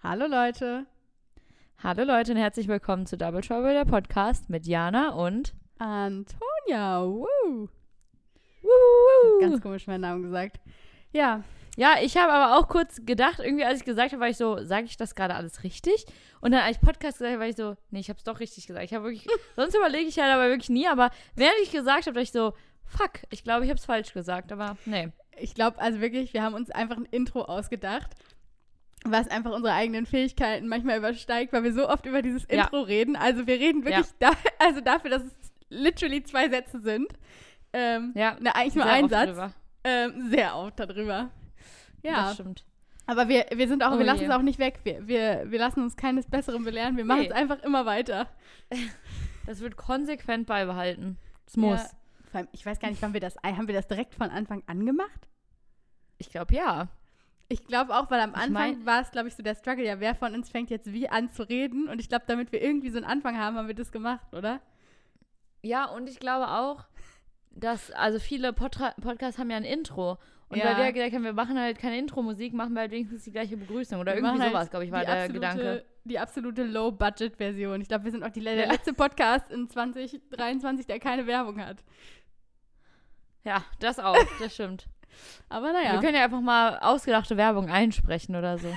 Hallo Leute. Hallo Leute und herzlich willkommen zu Double Trouble, der Podcast mit Jana und Antonia. Woo. Woo. Ganz komisch meinen Namen gesagt. Ja, Ja, ich habe aber auch kurz gedacht, irgendwie als ich gesagt habe, war ich so, sage ich das gerade alles richtig? Und dann als ich Podcast gesagt habe, war ich so, nee, ich habe es doch richtig gesagt. Ich habe wirklich, sonst überlege ich halt aber wirklich nie, aber während ich gesagt habe, dachte ich so, fuck, ich glaube, ich habe es falsch gesagt, aber nee. ich glaube also wirklich, wir haben uns einfach ein Intro ausgedacht, was einfach unsere eigenen Fähigkeiten manchmal übersteigt, weil wir so oft über dieses Ja. Intro reden. Also wir reden wirklich da, also dafür, dass es literally zwei Sätze sind. Ähm, Ja, na, eigentlich nur ein Satz. Ähm, sehr oft darüber. Ja, Das stimmt. aber wir, wir sind auch, Oh wir lassen je. es auch nicht weg. Wir, wir, wir lassen uns keines Besseren belehren. Wir machen Nee. es einfach immer weiter. Das wird konsequent beibehalten. Es muss. Ja. Vor allem, ich weiß gar nicht, wann wir das, haben wir das direkt von Anfang an gemacht? Ich glaube, ja. Ich glaube auch, weil am Ich Anfang mein- war es, glaube ich, so der Struggle, ja, wer von uns fängt jetzt wie an zu reden? Und ich glaube, damit wir irgendwie so einen Anfang haben, haben wir das gemacht, oder? Ja, und ich glaube auch, dass, also viele Podra Podcasts haben ja ein Intro. Und Ja. weil wir ja gesagt haben, wir machen halt keine Intro-Musik, machen wir halt wenigstens die gleiche Begrüßung. Oder Wir irgendwie halt sowas, glaube ich, war der absolute, Gedanke. Die absolute Low-Budget-Version. Ich glaube, wir sind auch die, der Ja. letzte Podcast in 2023, der keine Werbung hat. Ja, das auch, das stimmt. Aber Wir naja, können ja einfach mal ausgedachte Werbung einsprechen oder so.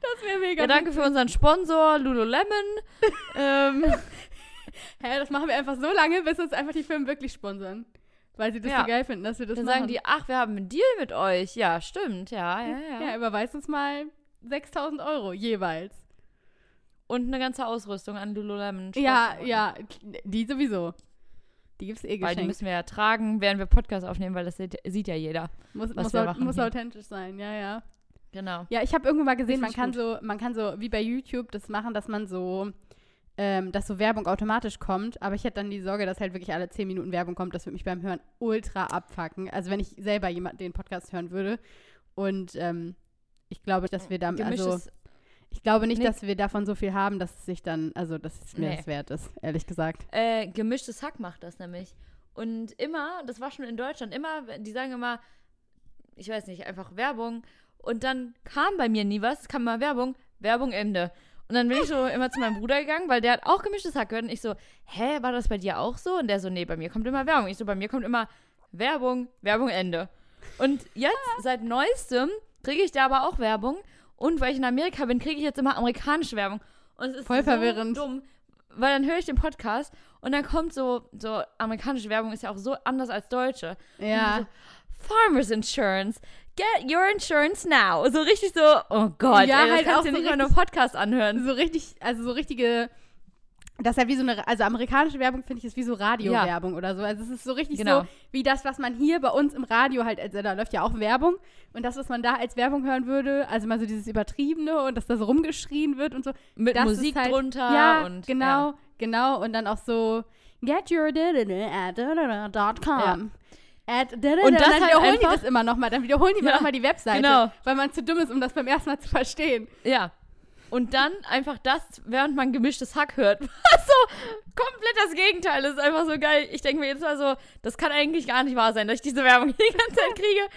das wäre mega. Ja, danke für unseren Sponsor, Lululemon. ähm, Hä, das machen wir einfach so lange, bis uns einfach die Firmen wirklich sponsern. Weil sie das Ja. so geil finden, dass wir das dann machen. sagen die, ach, wir haben einen Deal mit euch. Ja, stimmt, ja, ja, ja. ja, überweist uns mal 6000 Euro jeweils. Und eine ganze Ausrüstung an Lululemon. Ja, ja, die sowieso. Die gibt's eh Weil die geschenkt. müssen wir ja tragen, während wir Podcast aufnehmen, weil das sieht, sieht ja jeder. Muss, was muss, muss authentisch sein, ja, ja. Genau. Ja, ich habe irgendwo mal gesehen, man kann so, man kann so, wie bei YouTube, das machen, dass man so, ähm, dass so Werbung automatisch kommt. Aber ich hätte dann die Sorge, dass halt wirklich alle 10 Minuten Werbung kommt. Das würde mich beim Hören ultra abfacken. Also wenn ich selber jemand den Podcast hören würde. Und ähm, ich glaube, dass wir da, also ich glaube nicht, Nee. dass wir davon so viel haben, dass es sich dann, also dass es mir Nee. das wert ist, ehrlich gesagt. äh, gemischtes Hack macht das nämlich. Und immer, das war schon in Deutschland, immer, die sagen immer, ich weiß nicht, einfach Werbung. Und dann kam bei mir nie was, es kam immer Werbung, Werbung Ende. Und dann bin ich so immer zu meinem Bruder gegangen, weil der hat auch gemischtes Hack gehört. Und ich so, hä, war das bei dir auch so? Und der so, nee, bei mir kommt immer Werbung. Ich so, bei mir kommt immer Werbung, Werbung Ende. Und jetzt, seit neuestem, kriege ich da aber auch Werbung. Und weil ich in Amerika bin, kriege ich jetzt immer amerikanische Werbung. Und es ist Voll so verwirrend. dumm, weil dann höre ich den Podcast und dann kommt so, so amerikanische Werbung ist ja auch so anders als deutsche. Ja. So, Farmers Insurance. Get your insurance now. So richtig so, oh Gott, Ja, ey, halt kannst auch du so nicht mal nur Podcast anhören. so richtig, also so richtige, das ist ja wie so eine, also amerikanische Werbung finde ich ist wie so Radiowerbung oder so. Also es ist so richtig Genau. so, wie das, was man hier bei uns im Radio halt, also da läuft ja auch Werbung und das, was man da als Werbung hören würde, also mal so dieses Übertriebene und dass da so rumgeschrien wird und so. Mit das Musik halt, drunter Ja, und genau, Ja. genau. Und dann auch so, get your at dot com. Ja. At Und das dann halt wiederholen die das immer nochmal. Dann wiederholen die Ja, nochmal die Webseite, genau. weil man zu dumm ist, um das beim ersten Mal zu verstehen. Ja. Und dann einfach das, während man gemischtes Hack hört. Was so komplett das Gegenteil. Das ist einfach so geil. Ich denke mir jetzt mal so, das kann eigentlich gar nicht wahr sein, dass ich diese Werbung die ganze Zeit kriege.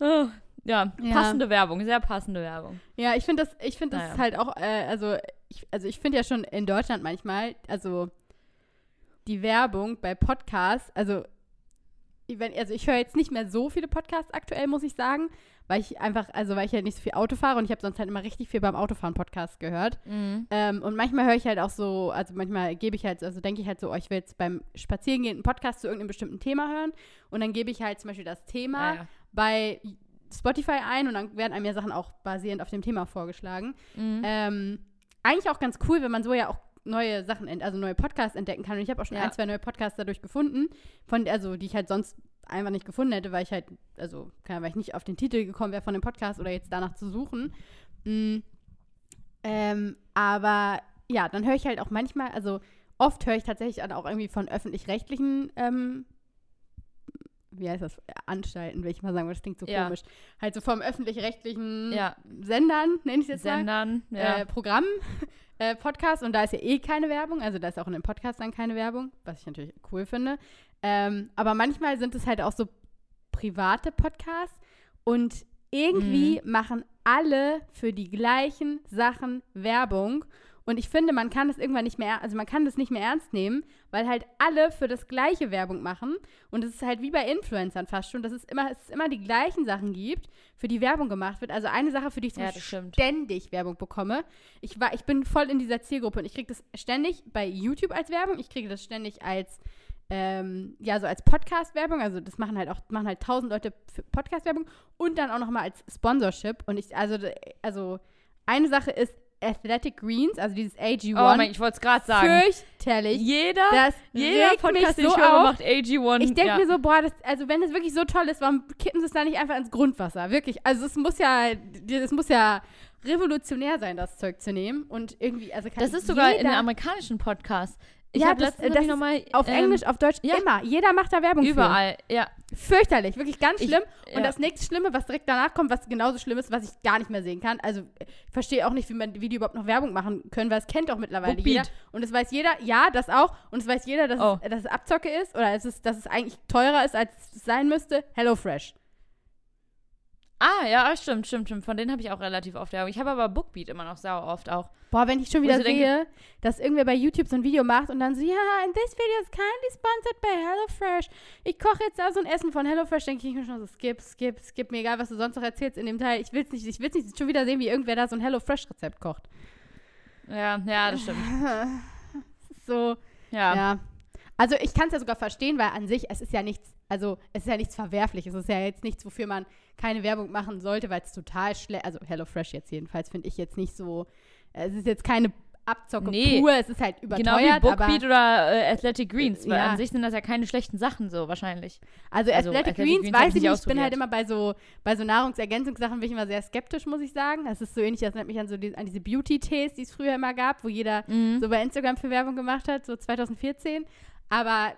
Oh, ja, Ja. passende Werbung, sehr passende Werbung. Ja, ich finde das, ich finde das Naja. halt auch, äh, also ich, also ich finde ja schon in Deutschland manchmal, also die Werbung bei Podcasts, also wenn, also ich höre jetzt nicht mehr so viele Podcasts aktuell, muss ich sagen, weil ich einfach, also weil ich halt nicht so viel Auto fahre und ich habe sonst halt immer richtig viel beim Autofahren Podcast gehört. Mhm. Ähm, und manchmal höre ich halt auch so, also manchmal gebe ich halt, also denke ich halt so, oh, ich will jetzt beim Spazierengehen einen Podcast zu irgendeinem bestimmten Thema hören und dann gebe ich halt zum Beispiel das Thema Ja, ja. bei Spotify ein und dann werden einem ja Sachen auch basierend auf dem Thema vorgeschlagen. Mhm. Ähm, eigentlich auch ganz cool, wenn man so ja auch neue Sachen, also neue Podcasts entdecken kann. Und ich habe auch schon Ja. ein, zwei neue Podcasts dadurch gefunden, von, also die ich halt sonst einfach nicht gefunden hätte, weil ich halt, also keine Ahnung, weil ich nicht auf den Titel gekommen wäre von dem Podcast oder jetzt danach zu suchen. Mm, ähm, aber ja, dann höre ich halt auch manchmal, also oft höre ich tatsächlich auch irgendwie von öffentlich-rechtlichen ähm, wie heißt das, Anstalten, will ich mal sagen, weil das klingt so Ja. komisch. Halt so vom öffentlich-rechtlichen Ja. Sendern, nenne ich es jetzt mal Sendern, ja. äh, Programm, äh, Podcast und da ist ja eh keine Werbung, also da ist auch in dem Podcast dann keine Werbung, was ich natürlich cool finde. Ähm, aber manchmal sind es halt auch so private Podcasts und irgendwie machen alle für die gleichen Sachen Werbung. Und ich finde, man kann das irgendwann nicht mehr, also man kann das nicht mehr ernst nehmen, weil halt alle für das gleiche Werbung machen. Und es ist halt wie bei Influencern fast schon, dass es immer, es immer die gleichen Sachen gibt, für die Werbung gemacht wird. Also eine Sache, für die ich zum Ja, ständig Werbung bekomme. Ich, war, ich bin voll in dieser Zielgruppe und ich kriege das ständig bei YouTube als Werbung, ich kriege das ständig als ähm, ja, so als Podcast-Werbung, also das machen halt auch, machen halt tausend Leute für Podcast-Werbung und dann auch nochmal als Sponsorship. Und ich, also, also eine Sache ist Athletic Greens, also dieses AG1. Oh mein, ich wollte es gerade sagen. Fürchterlich. Jeder, Das jeder Podcast, den ich so höre, auf. macht AG1. Ich denke ja. mir so, boah, das, also wenn es wirklich so toll ist, warum kippen sie es da nicht einfach ins Grundwasser? Wirklich. Also es muss ja, es muss ja revolutionär sein, das Zeug zu nehmen. Und irgendwie, also kann Das ist sogar in den amerikanischen Podcasts. Ich Ja, habe das- letztens das nämlich ist noch mal, auf ähm, Englisch, auf Deutsch, ja. immer. Jeder macht da Werbung Überall, ja. für. Fürchterlich, wirklich ganz Ich- schlimm. ja. Und das nächste Schlimme, was direkt danach kommt, was genauso schlimm ist, was ich gar nicht mehr sehen kann. Also ich verstehe auch nicht, wie, man, wie die überhaupt noch Werbung machen können, weil es kennt doch mittlerweile Bookbeat. jeder. Und es weiß jeder, ja, das auch. Und es weiß jeder, dass, Oh. es, dass es Abzocke ist oder es ist, dass es eigentlich teurer ist, als es sein müsste. HelloFresh. Ah, ja, stimmt, stimmt, stimmt. Von denen habe ich auch relativ oft Werbung. Ich habe aber Bookbeat immer noch sau oft auch. Boah, wenn ich schon wieder so denke- sehe, dass irgendwer bei YouTube so ein Video macht und dann so, ja, and this video is kindly sponsored by HelloFresh. Ich koche jetzt da so ein Essen von HelloFresh, denke ich mir schon so, skip, skip, skip, mir egal, was du sonst noch erzählst in dem Teil. Ich will's nicht, ich will's nicht schon wieder sehen, wie irgendwer da so ein HelloFresh-Rezept kocht. Ja, ja, das stimmt. So, Ja. ja. Also ich kann es ja sogar verstehen, weil an sich, es ist ja nichts, also es ist ja nichts Verwerfliches. Es ist ja jetzt nichts, wofür man keine Werbung machen sollte, weil es total schlecht, also HelloFresh jetzt jedenfalls, finde ich jetzt nicht so, es ist jetzt keine Abzocke Nee. pur, es ist halt überteuert, Genau wie Bookbeat oder äh, Athletic Greens, weil Ja. an sich sind das ja keine schlechten Sachen so wahrscheinlich. Also, Also, Athletic, Athletic Greens, Greens weiß ich ich nicht. Ich bin halt immer bei so, bei so Nahrungsergänzungssachen bin ich immer sehr skeptisch, muss ich sagen. Das ist so ähnlich, das erinnert mich an, so die, an diese Beauty-Tees, die es früher immer gab, wo jeder Mhm. so bei Instagram für Werbung gemacht hat, so 2014. Aber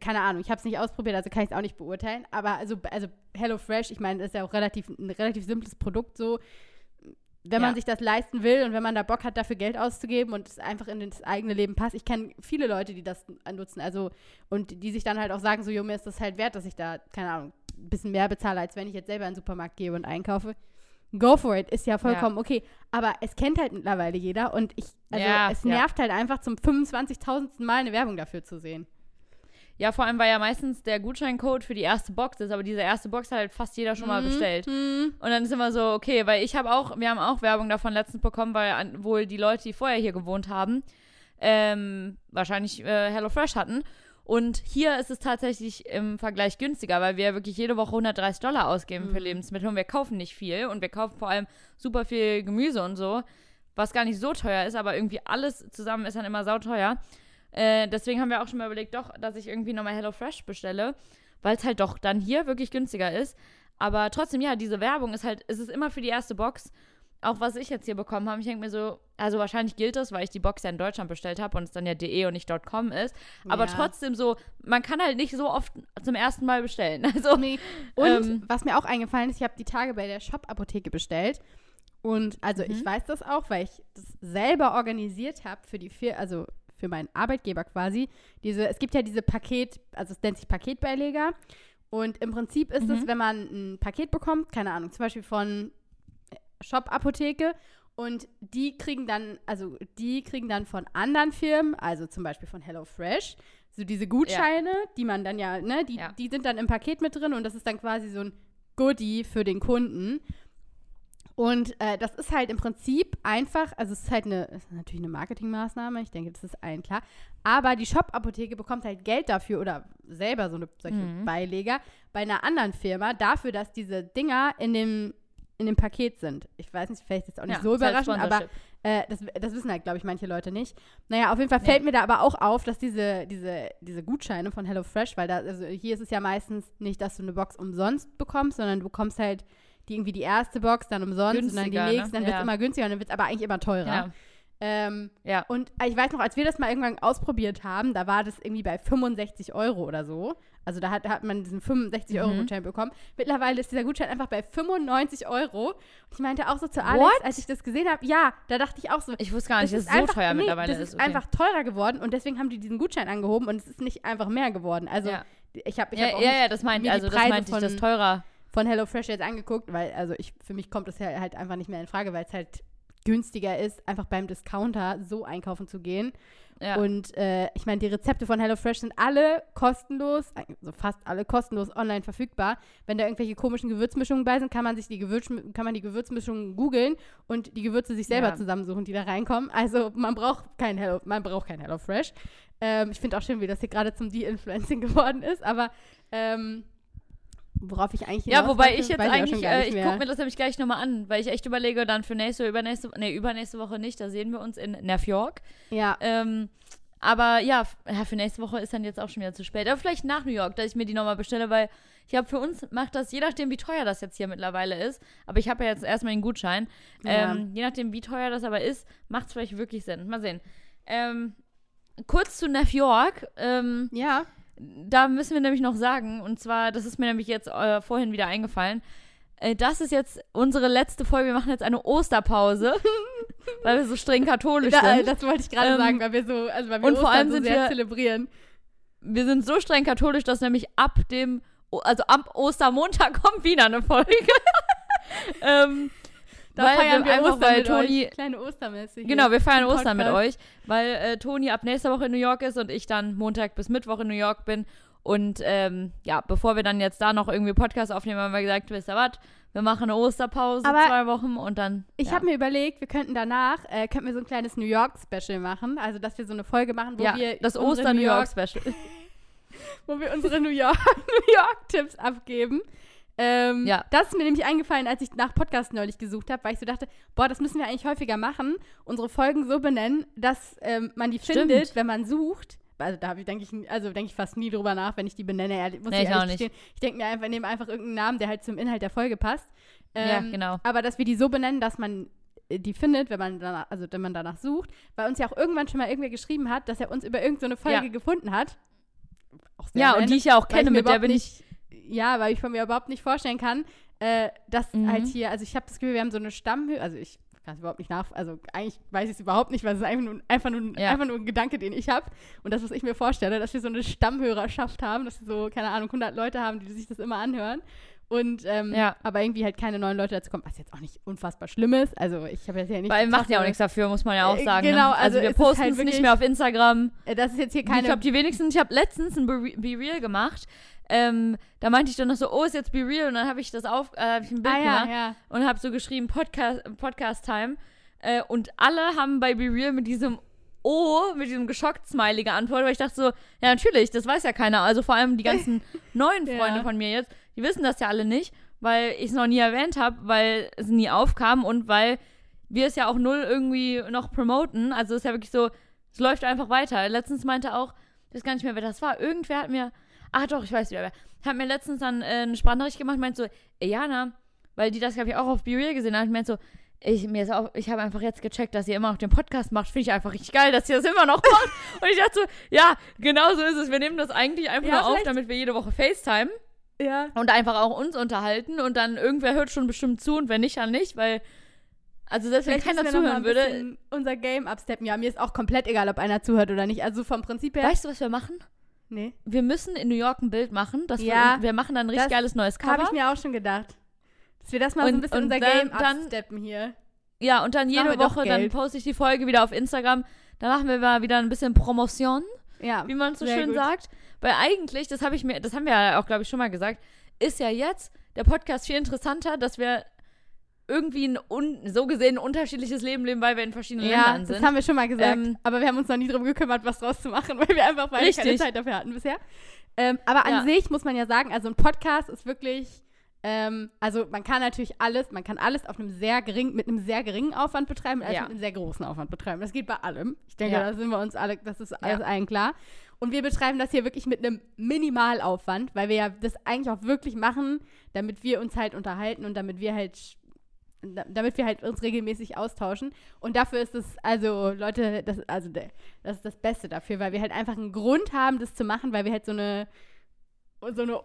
keine Ahnung, ich habe es nicht ausprobiert, also kann ich es auch nicht beurteilen. Aber also, also HelloFresh, ich meine, das ist ja auch relativ, ein relativ simples Produkt so. Wenn man Ja. sich das leisten will und wenn man da Bock hat, dafür Geld auszugeben und es einfach in das eigene Leben passt. Ich kenne viele Leute, die das nutzen, also und die sich dann halt auch sagen, so, jo, mir ist das halt wert, dass ich da, keine Ahnung, ein bisschen mehr bezahle, als wenn ich jetzt selber in den Supermarkt gehe und einkaufe. Go for it, ist ja vollkommen okay. Aber es kennt halt mittlerweile jeder und ich, also Ja, es ja. nervt halt einfach zum 25.000. Mal eine Werbung dafür zu sehen. Ja, vor allem, weil ja meistens der Gutscheincode für die erste Box ist, aber diese erste Box hat halt fast jeder schon mal Mhm. bestellt. Mhm. Und dann ist immer so, okay, weil ich habe auch, wir haben auch Werbung davon letztens bekommen, weil an, wohl die Leute, die vorher hier gewohnt haben, ähm, wahrscheinlich äh, HelloFresh hatten. Und hier ist es tatsächlich im Vergleich günstiger, weil wir wirklich jede Woche 130 Dollar ausgeben für Mhm. Lebensmittel und wir kaufen nicht viel und wir kaufen vor allem super viel Gemüse und so, was gar nicht so teuer ist, aber irgendwie alles zusammen ist dann immer sauteuer. Äh, deswegen haben wir auch schon mal überlegt, doch, dass ich irgendwie nochmal HelloFresh bestelle, weil es halt doch dann hier wirklich günstiger ist. Aber trotzdem, ja, diese Werbung ist halt, es ist immer für die erste Box. Auch was ich jetzt hier bekommen habe, ich denke mir so, also wahrscheinlich gilt das, weil ich die Box ja in Deutschland bestellt habe und es dann ja de und nicht .com ist. Aber Ja. trotzdem so, man kann halt nicht so oft zum ersten Mal bestellen. Also, Nee. Und Ähm. was mir auch eingefallen ist, ich habe die Tage bei der Shop-Apotheke bestellt. Und also ich Mhm. weiß das auch, weil ich das selber organisiert habe für die vier, also für meinen Arbeitgeber quasi. Diese, es gibt ja diese Paket, also es nennt sich Paketbeileger. Und im Prinzip ist es, Mhm. wenn man ein Paket bekommt, keine Ahnung, zum Beispiel von Shop-Apotheke und die kriegen dann, also die kriegen dann von anderen Firmen, also zum Beispiel von HelloFresh, so diese Gutscheine, die man dann ja, ne, die, Ja. die sind dann im Paket mit drin und das ist dann quasi so ein Goodie für den Kunden. Und äh, das ist halt im Prinzip einfach, also es ist halt eine, es ist natürlich eine Marketingmaßnahme, ich denke, das ist allen klar. Aber die Shop-Apotheke bekommt halt Geld dafür oder selber so eine, solche Mhm. Beileger bei einer anderen Firma dafür, dass diese Dinger in dem, in dem Paket sind. Ich weiß nicht, vielleicht ist es auch nicht ja, so überraschend, aber äh, das, das wissen halt, glaube ich, manche Leute nicht. Naja, auf jeden Fall fällt mir da aber auch auf, dass diese, diese, diese Gutscheine von HelloFresh, weil da, also hier ist es ja meistens nicht, dass du eine Box umsonst bekommst, sondern du bekommst halt irgendwie die erste Box, dann umsonst und dann die Günstiger, ne? nächste, dann wird es Ja. immer günstiger und dann wird es aber eigentlich immer teurer. Ja. Ähm, ja. und ich weiß noch, als wir das mal irgendwann ausprobiert haben, da war das irgendwie bei 65 Euro oder so. Also da hat, hat man diesen 65 Euro Mhm. Gutschein bekommen. Mittlerweile ist dieser Gutschein einfach bei 95 Euro. Und ich meinte auch so zu Alex, What? als ich das gesehen habe, ja, da dachte ich auch so, Ich wusste gar nicht, dass es ist so einfach- teuer nee, mittlerweile das ist. ist okay. einfach teurer geworden und deswegen haben die diesen Gutschein angehoben und es ist nicht einfach mehr geworden. Also Ja. ich habe ich ja, hab auch ja, ja, das die also das meinte ich, das teurer. Von HelloFresh jetzt angeguckt, weil, also ich, für mich kommt das ja halt einfach nicht mehr in Frage, weil es halt günstiger ist, einfach beim Discounter so einkaufen zu gehen. Ja. Und äh, ich meine, die Rezepte von HelloFresh sind alle kostenlos, also fast alle kostenlos online verfügbar. Wenn da irgendwelche komischen Gewürzmischungen bei sind, kann man sich die Gewürz kann man die Gewürzmischungen googeln und die Gewürze sich selber Ja. zusammensuchen, die da reinkommen. Also man braucht kein Hello, man braucht kein HelloFresh. Ähm, ich finde auch schön, wie das hier gerade zum De-Influencing geworden ist, aber ähm, worauf ich eigentlich Ja, wobei ich jetzt eigentlich, gar äh, ich gucke mir das nämlich gleich nochmal an, weil ich echt überlege, dann für nächste, übernächste, nee, übernächste Woche nicht, da sehen wir uns in New York. ja, Ähm, aber ja, ja, für nächste Woche ist dann jetzt auch schon wieder zu spät. Aber vielleicht nach New York, dass ich mir die nochmal bestelle, weil ich glaube, für uns macht das, je nachdem, wie teuer das jetzt hier mittlerweile ist, aber ich habe ja jetzt erstmal den Gutschein, Ja. ähm, je nachdem, wie teuer das aber ist, macht es vielleicht wirklich Sinn. Mal sehen. Ähm, kurz zu New York. Ähm, ja, da müssen wir nämlich noch sagen, und zwar, das ist mir nämlich jetzt äh, vorhin wieder eingefallen, äh, das ist jetzt unsere letzte Folge. Wir machen jetzt eine Osterpause, weil wir so streng katholisch da, äh, sind. das wollte ich gerade Ähm, sagen, weil wir so, also weil wir und vor allem so sind sehr wir- zelebrieren. Wir sind so streng katholisch, dass nämlich ab dem, also ab Ostermontag kommt wieder eine Folge. ähm, Da weil feiern wir einfach, Ostern weil mit Toni, euch. Kleine Ostermesse hier. Genau, wir feiern Ostern mit euch, weil äh, Toni ab nächster Woche in New York ist und ich dann Montag bis Mittwoch in New York bin. Und ähm, ja, bevor wir dann jetzt da noch irgendwie Podcast aufnehmen, haben wir gesagt, wisst ihr was, wir machen eine Osterpause, Aber zwei Wochen und dann. Ich ja. habe mir überlegt, wir könnten danach, äh, könnten wir so ein kleines New York-Special machen. Also, dass wir so eine Folge machen, wo ja, wir das Oster-New New York, York-Special. wo wir unsere New York, New York-Tipps abgeben. Ähm, Ja. Das ist mir nämlich eingefallen, als ich nach Podcast neulich gesucht habe, weil ich so dachte, boah, das müssen wir eigentlich häufiger machen, unsere Folgen so benennen, dass ähm, man die Stimmt. findet, wenn man sucht. Also da denke ich, also denke ich fast nie drüber nach, wenn ich die benenne. Ehrlich, muss Nee, ich auch nicht. Ich denke mir einfach, nehme einfach irgendeinen Namen, der halt zum Inhalt der Folge passt. Ja, Ähm, genau. Aber dass wir die so benennen, dass man äh, die findet, wenn man danach, also wenn man danach sucht, weil uns ja auch irgendwann schon mal irgendwer geschrieben hat, dass er uns über irgendeine Folge Ja. gefunden hat. Auch sehr Ja, und die ich ja auch kenne, mit der bin ich. Ja, weil ich von mir überhaupt nicht vorstellen kann, äh, dass Mhm. halt hier, also ich habe das Gefühl, wir haben so eine Stammhöhe, also ich kann es überhaupt nicht nach, also eigentlich weiß ich es überhaupt nicht, weil es ist einfach nur, einfach nur, Ja. einfach nur ein Gedanke, den ich habe und das, was ich mir vorstelle, dass wir so eine Stammhörerschaft haben, dass wir so, keine Ahnung, 100 Leute haben, die sich das immer anhören und ähm, Ja. aber irgendwie halt keine neuen Leute dazu kommen, was jetzt auch nicht unfassbar schlimm ist, also ich habe jetzt ja nicht Weil machen ja auch nichts dafür, muss man ja auch Äh, sagen. genau, ne? also also wir posten halt es nicht wirklich- mehr auf Instagram. Äh, das ist jetzt hier Ich keine, glaube, die wenigsten, ich habe letztens ein Be Be Real gemacht. Ähm, da meinte ich dann noch so, oh, ist jetzt Be Real. Und dann habe ich das auf, äh, hab ich ein Bild ah ja, gemacht ja, und habe so geschrieben, Podcast, Podcast Time. Äh, und alle haben bei Be Real mit diesem O, mit diesem geschockt Smiley geantwortet, weil ich dachte so, ja, natürlich, das weiß ja keiner. Also vor allem die ganzen neuen Ja. Freunde von mir jetzt, die wissen das ja alle nicht, weil ich es noch nie erwähnt habe, weil es nie aufkam und weil wir es ja auch null irgendwie noch promoten. Also es ist ja wirklich so, es läuft einfach weiter. Letztens meinte auch, ich weiß gar nicht mehr, wer das war, irgendwer hat mir, ach doch, ich weiß wieder wer, hat mir letztens dann äh, eine Sprachnachricht gemacht, meint so, ey Jana, weil die das, glaube ich, auch auf Be Real gesehen hat, meint so, ich, mir ist auch, ich habe einfach jetzt gecheckt, dass ihr immer noch den Podcast macht. Finde ich einfach richtig geil, dass ihr das immer noch macht. Und ich dachte so, ja, genau so ist es. Wir nehmen das eigentlich einfach Ja, nur auf, damit wir jede Woche FaceTime ja. und einfach auch uns unterhalten. Und dann irgendwer hört schon bestimmt zu und wenn nicht, dann nicht, weil, also selbst wenn keiner zuhören würde. unser Game absteppen. Ja, mir ist auch komplett egal, ob einer zuhört oder nicht. Also vom Prinzip her. Weißt du, was wir machen? nee. Wir müssen in New York ein Bild machen. Dass Ja, wir, wir machen dann ein richtig geiles neues Habe Cover. ich mir auch schon gedacht. Dass wir das mal so Und- ein bisschen unser dann- Game dann- absteppen hier. Ja, und dann jede Woche, dann poste ich die Folge wieder auf Instagram. Dann machen wir mal wieder ein bisschen Promotion. Ja. wie man so schön gut. sagt. Weil eigentlich, das habe ich mir, das haben wir ja auch, glaube ich, schon mal gesagt, ist ja jetzt der Podcast viel interessanter, dass wir irgendwie ein un, so gesehen ein unterschiedliches Leben leben, weil wir in verschiedenen Ja, Ländern das sind. haben wir schon mal gesagt. Ähm, aber wir haben uns noch nie darum gekümmert, was draus zu machen, weil wir einfach beide keine Richtig. Zeit dafür hatten bisher. Ähm, aber an Ja. sich muss man ja sagen, also ein Podcast ist wirklich, ähm, also man kann natürlich alles, man kann alles auf einem sehr gering, mit einem sehr geringen Aufwand betreiben, als Ja. mit einem sehr großen Aufwand betreiben. Das geht bei allem. Ich denke, da sind wir uns alle, das ist alles allen klar. Und wir betreiben das hier wirklich mit einem Minimalaufwand, weil wir ja das eigentlich auch wirklich machen, damit wir uns halt unterhalten und damit wir halt da- damit wir halt uns regelmäßig austauschen. Und dafür ist es, also Leute, das, also das ist das Beste dafür, weil wir halt einfach einen Grund haben, das zu machen, weil wir halt so eine, so eine,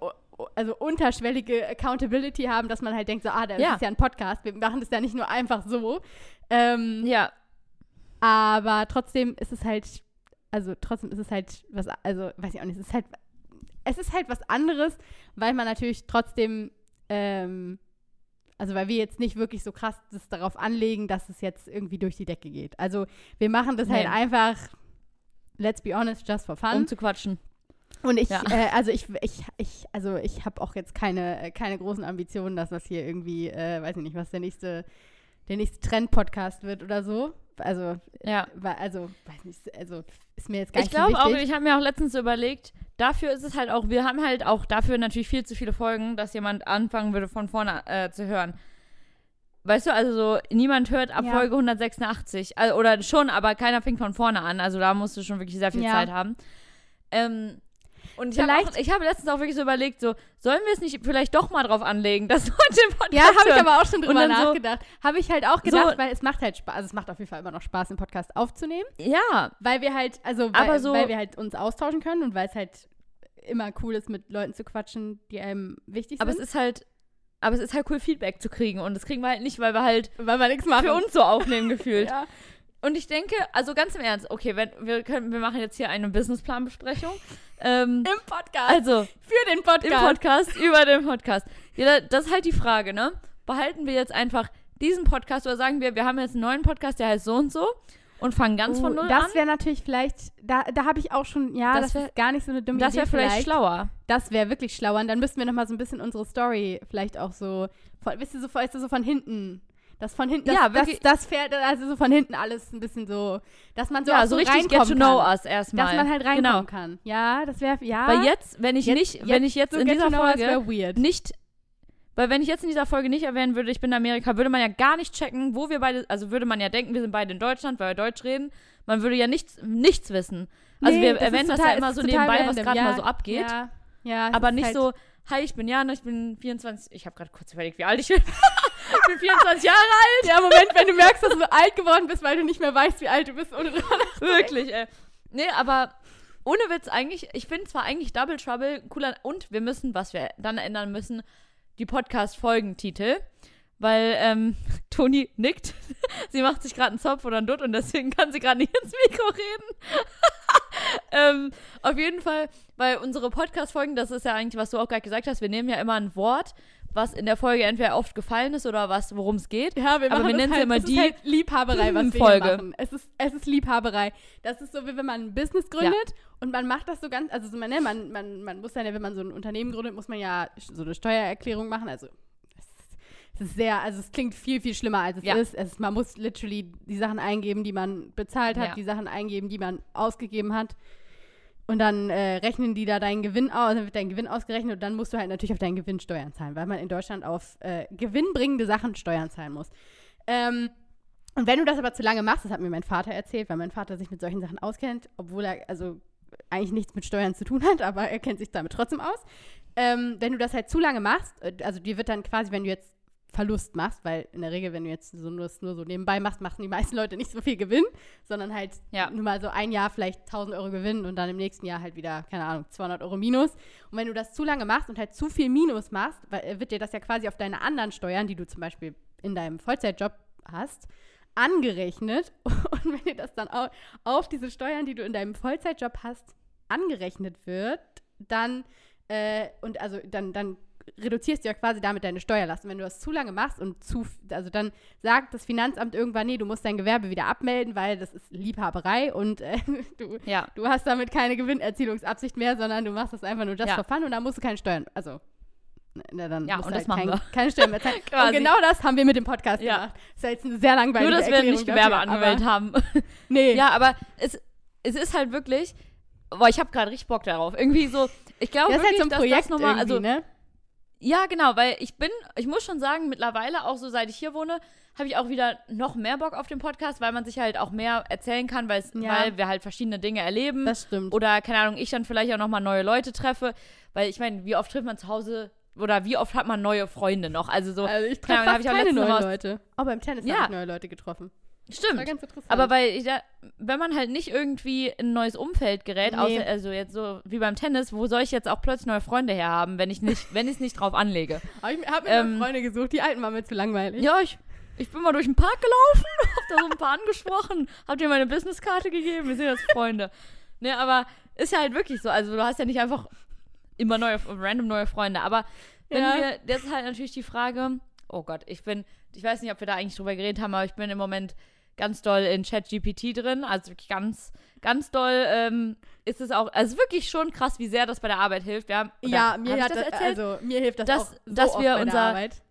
also unterschwellige Accountability haben, dass man halt denkt, so, ah, das Ja. ist ja ein Podcast, wir machen das ja nicht nur einfach so. Ähm, ja, aber trotzdem ist es halt, also trotzdem ist es halt was, also weiß ich auch nicht, es ist halt, es ist halt was anderes, weil man natürlich trotzdem ähm, also weil wir jetzt nicht wirklich so krass das darauf anlegen, dass es jetzt irgendwie durch die Decke geht. Also wir machen das halt Nee. einfach, let's be honest, just for fun. Um zu quatschen. Und ich, Ja. äh, also ich, ich, ich, also ich habe auch jetzt keine, keine großen Ambitionen, dass das hier irgendwie, äh, weiß ich nicht, was der nächste, der nächste Trend-Podcast wird oder so. Also, Ja. weil, also, weiß nicht, also ist mir jetzt gar Ich nicht so glaube auch, wichtig. ich habe mir auch letztens so überlegt, dafür ist es halt auch, wir haben halt auch dafür natürlich viel zu viele Folgen, dass jemand anfangen würde, von vorne äh, zu hören. Weißt du, also so, niemand hört ab Ja. Folge 186. Also, oder schon, aber keiner fängt von vorne an. Also da musst du schon wirklich sehr viel Ja. Zeit haben. Ähm, und ich habe Vielleicht- ich hab letztens auch wirklich so überlegt, so, sollen wir es nicht vielleicht doch mal drauf anlegen, dass Leute den Podcast ja, habe ich aber auch schon drüber dann so- nachgedacht. habe ich halt auch gedacht, So- weil es macht halt Spaß, also es macht auf jeden Fall immer noch Spaß, den Podcast aufzunehmen, Ja, weil wir halt, also weil, Aber so- weil wir halt uns austauschen können und weil es halt immer cool ist, mit Leuten zu quatschen, die einem wichtig aber es sind. ist halt, aber es ist halt cool, Feedback zu kriegen. Und das kriegen wir halt nicht, weil wir halt weil wir nichts machen. für uns so aufnehmen gefühlt. Ja. Und ich denke, also ganz im Ernst, okay, wenn, wir, können, wir machen jetzt hier eine Businessplanbesprechung. Ähm, Im Podcast. also, für den Podcast. im Podcast, über den Podcast. Ja, das ist halt die Frage, ne? Behalten wir jetzt einfach diesen Podcast oder sagen wir, wir haben jetzt einen neuen Podcast, der heißt so und so und fangen ganz von Oh, null das an? wäre natürlich vielleicht, da, da habe ich auch schon, ja, Das das, wär- ist gar nicht so eine dumme Das Idee wäre vielleicht, schlauer. Das wäre wirklich schlauer. Und dann müssten wir noch mal so ein bisschen unsere Story vielleicht auch so, von, wisst ihr, so, weißt du, so von hinten. Das von hinten, das, Ja, das, wirklich. das fährt, also so von hinten alles ein bisschen so, dass man so, ja, so so richtig get to know kann. us erstmal. Dass man halt reinkommen Genau. kann. Ja, das wäre, ja. Weil jetzt, wenn ich Jetzt- nicht, wenn ich jetzt so in dieser Folge nicht, weil wenn ich jetzt in dieser Folge nicht erwähnen würde, ich bin in Amerika, würde man ja gar nicht checken, wo wir beide, also würde man ja denken, wir sind beide in Deutschland, weil wir Deutsch reden. Man würde ja nichts, nichts wissen. Also Nee, wir das erwähnen ist das total- ja immer so total nebenbei, was random. gerade ja, mal so abgeht. Ja, ja aber nicht halt, so, hi, ich bin Jana, ich bin 24, ich habe gerade kurz überlegt, wie alt ich bin. Ich bin 24 Jahre alt. Ja, Moment, wenn du merkst, dass du alt geworden bist, weil du nicht mehr weißt, wie alt du bist, ohne Wirklich, ey. Nee, aber ohne Witz eigentlich, ich finde zwar eigentlich Double Trouble cooler und wir müssen, was wir dann ändern müssen, die Podcast-Folgentitel. Weil ähm, Toni nickt. sie macht sich gerade einen Zopf oder einen Dutt und deswegen kann sie gerade nicht ins Mikro reden. ähm, auf jeden Fall, weil unsere Podcast-Folgen, das ist ja eigentlich, was du auch gerade gesagt hast, wir nehmen ja immer ein Wort, was in der Folge entweder oft gefallen ist oder was, worum es geht. Ja, wir Aber machen wir das nennen halt, immer es die halt Liebhaberei, was wir Folge. hier machen. Es ist, es ist Liebhaberei. Das ist so, wie wenn man ein Business gründet und man macht das so ganz, also so, man, ne, man, man, man muss ja, wenn man so ein Unternehmen gründet, muss man ja so eine Steuererklärung machen. Also es ist, sehr, also es klingt viel, viel schlimmer, als es Ja. ist. Es ist. Man muss literally die Sachen eingeben, die man bezahlt hat, Ja. die Sachen eingeben, die man ausgegeben hat. Und dann äh, rechnen die da deinen Gewinn aus, dann wird dein Gewinn ausgerechnet und dann musst du halt natürlich auf deinen Gewinn Steuern zahlen, weil man in Deutschland auf äh, gewinnbringende Sachen Steuern zahlen muss. Ähm, und wenn du das aber zu lange machst, das hat mir mein Vater erzählt, weil mein Vater sich mit solchen Sachen auskennt, obwohl er also eigentlich nichts mit Steuern zu tun hat, aber er kennt sich damit trotzdem aus. Ähm, wenn du das halt zu lange machst, äh, also dir wird dann quasi, wenn du jetzt Verlust machst, weil in der Regel, wenn du jetzt so nur, nur so nebenbei machst, machen die meisten Leute nicht so viel Gewinn, sondern halt Ja. nur mal so ein Jahr vielleicht 1000 Euro Gewinn und dann im nächsten Jahr halt wieder, keine Ahnung, 200 Euro Minus. Und wenn du das zu lange machst und halt zu viel Minus machst, äh, wird dir das ja quasi auf deine anderen Steuern, die du zum Beispiel in deinem Vollzeitjob hast, angerechnet. Und wenn dir das dann au- auf diese Steuern, die du in deinem Vollzeitjob hast, angerechnet wird, dann, äh, und also dann, dann reduzierst du ja quasi damit deine Steuerlast. Und wenn du das zu lange machst und zu, also dann sagt das Finanzamt irgendwann, nee, du musst dein Gewerbe wieder abmelden, weil das ist Liebhaberei und äh, du, Ja. du hast damit keine Gewinnerzielungsabsicht mehr, sondern du machst das einfach nur just Ja. for fun und dann musst du keine Steuern, also na, dann Ja, musst und du das halt machen kein, wir. keine Steuern mehr zahlen. Und genau das haben wir mit dem Podcast Ja. gemacht. Das ist ja jetzt eine sehr langweilige Nur, dass wir Erklärung nicht Gewerbe angemeldet haben. Nee. Ja, aber es, es ist halt wirklich, boah, ich habe gerade richtig Bock darauf. Irgendwie so, ich glaube das ist halt wirklich, so ein Projekt das nochmal, also ne? Ja, genau, weil ich bin, ich muss schon sagen, mittlerweile auch so, seit ich hier wohne, habe ich auch wieder noch mehr Bock auf den Podcast, weil man sich halt auch mehr erzählen kann, Ja. weil wir halt verschiedene Dinge erleben. Das stimmt. Oder, keine Ahnung, ich dann vielleicht auch nochmal neue Leute treffe. Weil ich meine, wie oft trifft man zu Hause oder wie oft hat man neue Freunde noch? Also so, also ich keine treffe hab fast ich auch keine neuen Leute. Aber beim Tennis Ja. habe ich neue Leute getroffen. Stimmt. Aber weil ich da, wenn man halt nicht irgendwie in ein neues Umfeld gerät, Nee. außer also jetzt so wie beim Tennis, wo soll ich jetzt auch plötzlich neue Freunde herhaben, wenn ich nicht, wenn ich es nicht drauf anlege? Aber ich habe mir ähm, Freunde gesucht, die alten waren mir zu langweilig. Ja, ich, ich bin mal durch den Park gelaufen, hab da so ein paar angesprochen, hab dir meine Businesskarte gegeben, wir sind jetzt Freunde. Ne, aber ist ja halt wirklich so. Also du hast ja nicht einfach immer neue, random neue Freunde. Aber wenn Ja. wir, das ist halt natürlich die Frage, oh Gott, ich bin, ich weiß nicht, ob wir da eigentlich drüber geredet haben, aber ich bin im Moment ganz doll in ChatGPT drin, also wirklich ganz, ganz doll ähm, ist es auch, also wirklich schon krass, wie sehr das bei der Arbeit hilft. Wir haben, Ja, mir hat das das, erzählt? also mir hilft das Dass- auch so dass oft wir bei unser- der Arbeit.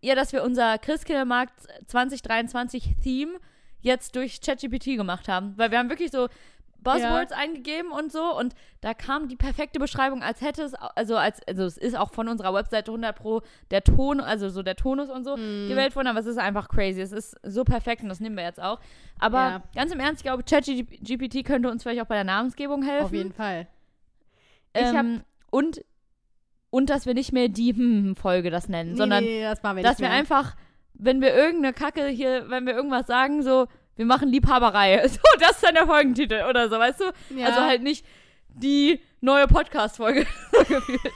ja, dass wir unser Christkindlmarkt 2023 Theme jetzt durch ChatGPT gemacht haben. Weil wir haben wirklich so Buzzwords eingegeben und so und da kam die perfekte Beschreibung, als hätte es, also als, also es ist auch von unserer Webseite 100 pro der Ton, also so der Tonus und so Mhm. gewählt worden, aber es ist einfach crazy. Es ist so perfekt und das nehmen wir jetzt auch. Aber Ja. ganz im Ernst, ich glaube, ChatGPT könnte uns vielleicht auch bei der Namensgebung helfen. Auf jeden Fall. Hab- ähm, und, und dass wir nicht mehr die hm, Folge das nennen, Nee, sondern nee, das wir dass wir einfach, wenn wir irgendeine Kacke hier, wenn wir irgendwas sagen, so, wir machen Liebhaberei. So, das ist dann der Folgentitel oder so, weißt du? Ja. Also halt nicht die neue Podcast-Folge. gefühlt.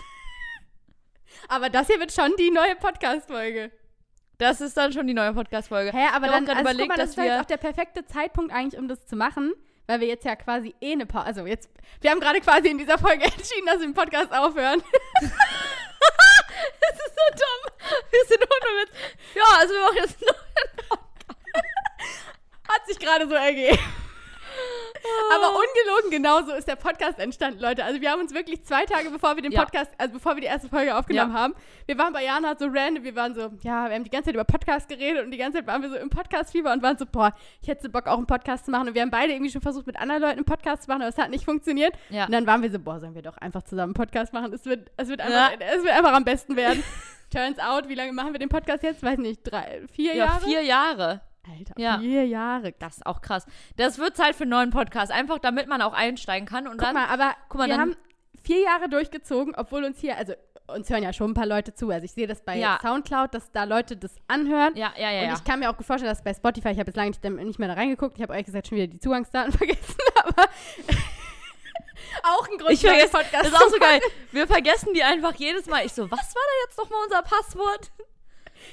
Aber das hier wird schon die neue Podcast-Folge. das ist dann schon die neue Podcast-Folge. Hä, aber Ich dann auch grad also, überlegt, guck mal, das dass ist doch jetzt wir- auch der perfekte Zeitpunkt eigentlich, um das zu machen, weil wir jetzt ja quasi eh eine Pause, also jetzt, wir haben gerade quasi in dieser Folge entschieden, dass wir den Podcast aufhören. Das ist so dumm. Wir sind ohne Witz. Ja, also wir machen jetzt noch. Hat sich gerade so ergeben. Aber ungelogen genauso ist der Podcast entstanden, Leute. Also wir haben uns wirklich zwei Tage bevor wir den Ja. Podcast, also bevor wir die erste Folge aufgenommen haben, wir waren bei Jana so random, wir waren so, ja, wir haben die ganze Zeit über Podcast geredet und die ganze Zeit waren wir so im Podcast-Fieber und waren so, boah, ich hätte so Bock auch einen Podcast zu machen. Und wir haben beide irgendwie schon versucht, mit anderen Leuten einen Podcast zu machen, aber es hat nicht funktioniert. Ja. Und dann waren wir so, boah, sollen wir doch einfach zusammen einen Podcast machen? Es wird, es wird, einfach, es wird einfach am besten werden. Turns out, wie lange machen wir den Podcast jetzt? Weiß nicht, drei, vier Ja, Jahre? vier Jahre. Alter, Ja. vier Jahre. Das ist auch krass. Das wird Zeit für einen neuen Podcast. Einfach damit man auch einsteigen kann. Und Guck dann. mal, aber guck mal, wir haben vier Jahre durchgezogen, obwohl uns hier, also uns hören ja schon ein paar Leute zu. Also ich sehe das bei Ja. Soundcloud, dass da Leute das anhören. Ja, ja, ja. Und ich kann mir auch gut vorstellen, dass bei Spotify, ich habe jetzt lange nicht, nicht mehr da reingeguckt, ich habe ehrlich gesagt schon wieder die Zugangsdaten vergessen, aber auch ein Grund, Ich vergesse, Podcast das ist auch so geil. Wir vergessen die einfach jedes Mal. Ich so, was war da jetzt nochmal unser Passwort?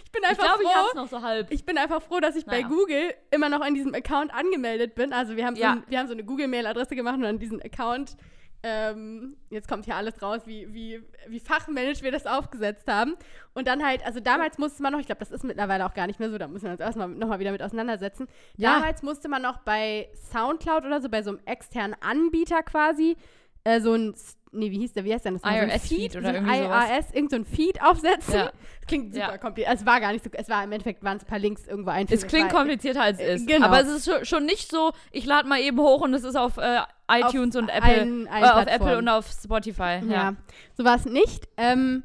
Ich bin Ich einfach glaube, ich hab's froh. noch so halb. Ich bin einfach froh, dass ich bei Naja. Google immer noch an diesem Account angemeldet bin. Also wir haben so, Ja. ein, wir haben so eine Google-Mail-Adresse gemacht und an diesen Account, ähm, jetzt kommt hier alles raus, wie, wie, wie fachmännisch wir das aufgesetzt haben. Und dann halt, also damals musste man noch, ich glaube, das ist mittlerweile auch gar nicht mehr so, da müssen wir uns erstmal nochmal wieder mit auseinandersetzen. Ja. Damals musste man noch bei Soundcloud oder so, bei so einem externen Anbieter quasi, äh, so ein, nee, wie hieß der, wie heißt denn das? so ein IRS-Feed oder so ein irgendwie. IRS, irgend so ein Feed aufsetzen. Ja. Das klingt super Ja. kompliziert. Es war gar nicht so, es war im Endeffekt, waren es ein paar Links irgendwo einfügen. Es klingt komplizierter als es ist. genau. Aber es ist schon, nicht so, ich lade mal eben hoch und es ist auf äh, iTunes und Apple. allen- allen äh, auf. Apple und auf Spotify. Ja, Ja. so war es nicht. Ähm,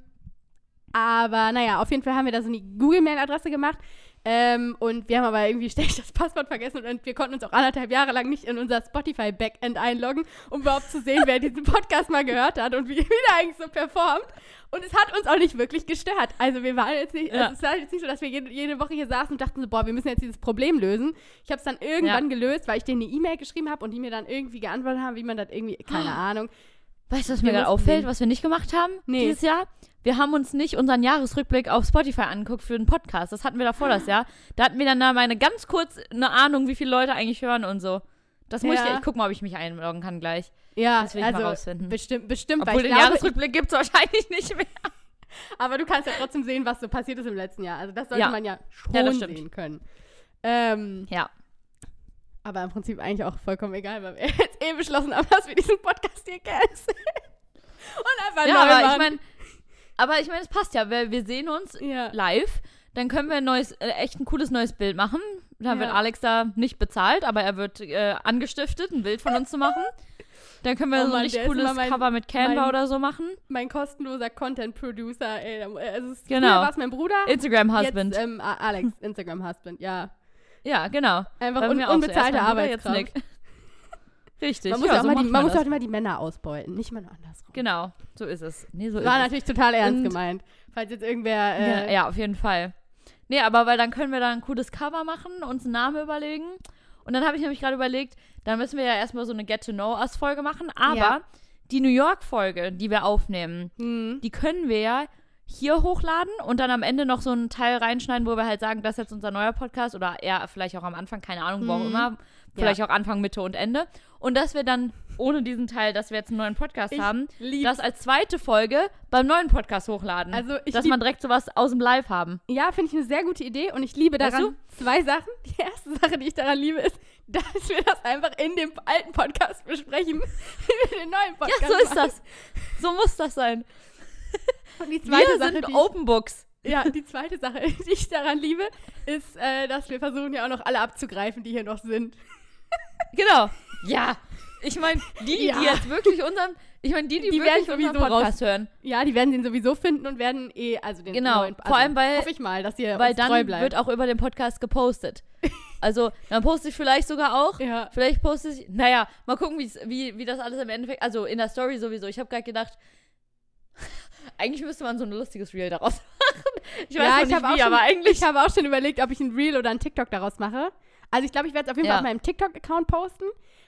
aber naja, auf jeden Fall haben wir da so eine Google-Mail-Adresse gemacht. Ähm, und wir haben aber irgendwie ständig das Passwort vergessen und wir konnten uns auch anderthalb Jahre lang nicht in unser Spotify-Backend einloggen, um überhaupt zu sehen, wer diesen Podcast mal gehört hat und wie, wie der eigentlich so performt. Und es hat uns auch nicht wirklich gestört. Also wir waren jetzt nicht, Ja. also es war jetzt nicht so, dass wir jede, jede Woche hier saßen und dachten so, boah, wir müssen jetzt dieses Problem lösen. Ich habe es dann irgendwann gelöst, weil ich denen eine E-Mail geschrieben habe und die mir dann irgendwie geantwortet haben, wie man das irgendwie, keine Ahnung. Weißt du, was mir gerade auffällt, was wir nicht gemacht haben Nee. dieses Jahr? Wir haben uns nicht unseren Jahresrückblick auf Spotify angeguckt für den Podcast. Das hatten wir davor das Jahr. Da hatten wir dann da meine ganz kurz eine Ahnung, wie viele Leute eigentlich hören und so. Das muss ich, Ja. ich guck mal, ob ich mich einloggen kann gleich. Ja, Das will ich mal also rausfinden. bestimmt, bestimmt, Obwohl weil den ich glaube, Jahresrückblick gibt es wahrscheinlich nicht mehr. aber du kannst ja trotzdem sehen, was so passiert ist im letzten Jahr. Also das sollte Ja. man ja schon Ja, sehen können. Ähm, Ja. aber im Prinzip eigentlich auch vollkommen egal, weil wir jetzt eh beschlossen haben, dass wir diesen Podcast hier canceln. Und einfach Ja, neu aber ich meine, aber ich meine, es passt ja, weil wir sehen uns ja. live. Dann können wir ein neues, äh, echt ein cooles neues Bild machen. Dann wird Ja. Alex da nicht bezahlt, aber er wird äh, angestiftet, ein Bild von uns zu machen. Dann können wir Oh so ein Mann, richtig cooles mein- Cover mit Canva mein- oder so machen. Mein kostenloser Content-Producer, ey. da- Also Genau. War es mein Bruder. Instagram-Husband. Ähm, Alex, Instagram-Husband, ja. ja, genau. Einfach un unbezahlte Bruder, jetzt. Richtig. Man muss, ja, ja auch so mal die, man muss auch immer die Männer ausbeuten, nicht mal andersrum. Genau, so ist es. Nee, so War ist es. natürlich total ernst Und- gemeint. Falls jetzt irgendwer. Äh, Ja, ja, auf jeden Fall. Nee, aber weil dann können wir da ein cooles Cover machen, uns einen Namen überlegen. Und dann habe ich nämlich gerade überlegt, dann müssen wir ja erstmal so eine Get to Know Us Folge machen. Aber Ja. die New York Folge, die wir aufnehmen, Hm. die können wir ja hier hochladen und dann am Ende noch so einen Teil reinschneiden, wo wir halt sagen, das ist jetzt unser neuer Podcast oder eher vielleicht auch am Anfang, keine Ahnung, wo auch Mhm. immer. Vielleicht auch Anfang, Mitte und Ende. Und dass wir dann ohne diesen Teil, dass wir jetzt einen neuen Podcast Ich haben, lieb's. das als zweite Folge beim neuen Podcast hochladen. Also ich dass man direkt sowas aus dem Live haben. Ja, finde ich eine sehr gute Idee und ich liebe Weißt daran zwei Sachen. Die erste Sache, die ich daran liebe, ist, dass wir das einfach in dem alten Podcast besprechen. wie wir den neuen Podcast Ja, so ist machen. das. So muss das sein. Und die zweite Wir Sache, sind die Open Books. ja, die zweite Sache, die ich daran liebe, ist, äh, dass wir versuchen ja auch noch alle abzugreifen, die hier noch sind. Genau. Ja. Ich meine, die, Ja. die jetzt wirklich unseren, ich meine, die, die, Die wirklich werden unseren sowieso Podcast hören. Ja, die werden den sowieso finden und werden eh, also den Genau, neuen, also vor allem, weil- hoffe ich mal, dass ihr Weil uns treu dann bleibt. wird auch über den Podcast gepostet. Also, dann poste ich vielleicht sogar auch. ja. Vielleicht poste ich, naja, mal gucken, wie, wie das alles im Endeffekt, also in der Story sowieso. Ich habe gerade gedacht, eigentlich müsste man so ein lustiges Reel daraus machen. Ich weiß ja, noch ich nicht wie, schon- aber eigentlich. ich habe auch schon überlegt, ob ich ein Reel oder ein TikTok daraus mache. Also ich glaube, ich werde es auf jeden Fall Ja. auf meinem TikTok-Account posten,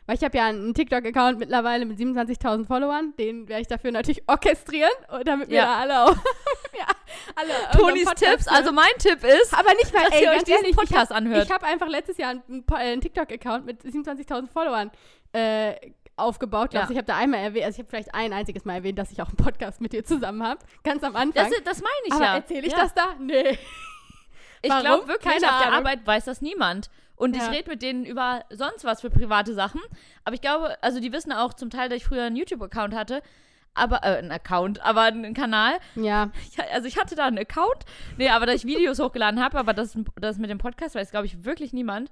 weil ich habe ja einen TikTok-Account mittlerweile mit 27.000 Followern. Den werde ich dafür natürlich orchestrieren, und damit wir Ja. da alle auch, ja, alle Tonis unseren Podcast Tipps, also mein Tipp ist, aber nicht mal, dass ey, ihr euch diesen ehrlich, ich Podcast hab, anhört. Ich habe einfach letztes Jahr einen, äh, einen TikTok-Account mit 27.000 Followern äh, aufgebaut. Ja. Also ich habe da einmal erwähnt, also ich habe vielleicht ein einziges Mal erwähnt, dass ich auch einen Podcast mit dir zusammen habe. Ganz am Anfang. das, das meine ich aber ja. erzähle ich ja. das da? Nee. Ich glaube wirklich, Keine auf der. Arbeit weiß das niemand. Und Ja. ich rede mit denen über sonst was für private Sachen. Aber ich glaube, also die wissen auch zum Teil, dass ich früher einen YouTube-Account hatte. Aber, äh, einen Account, aber einen Kanal. Ja, Ich, also ich hatte da einen Account. Nee, aber dass ich Videos hochgeladen habe, aber das, das mit dem Podcast weiß, glaube ich, wirklich niemand.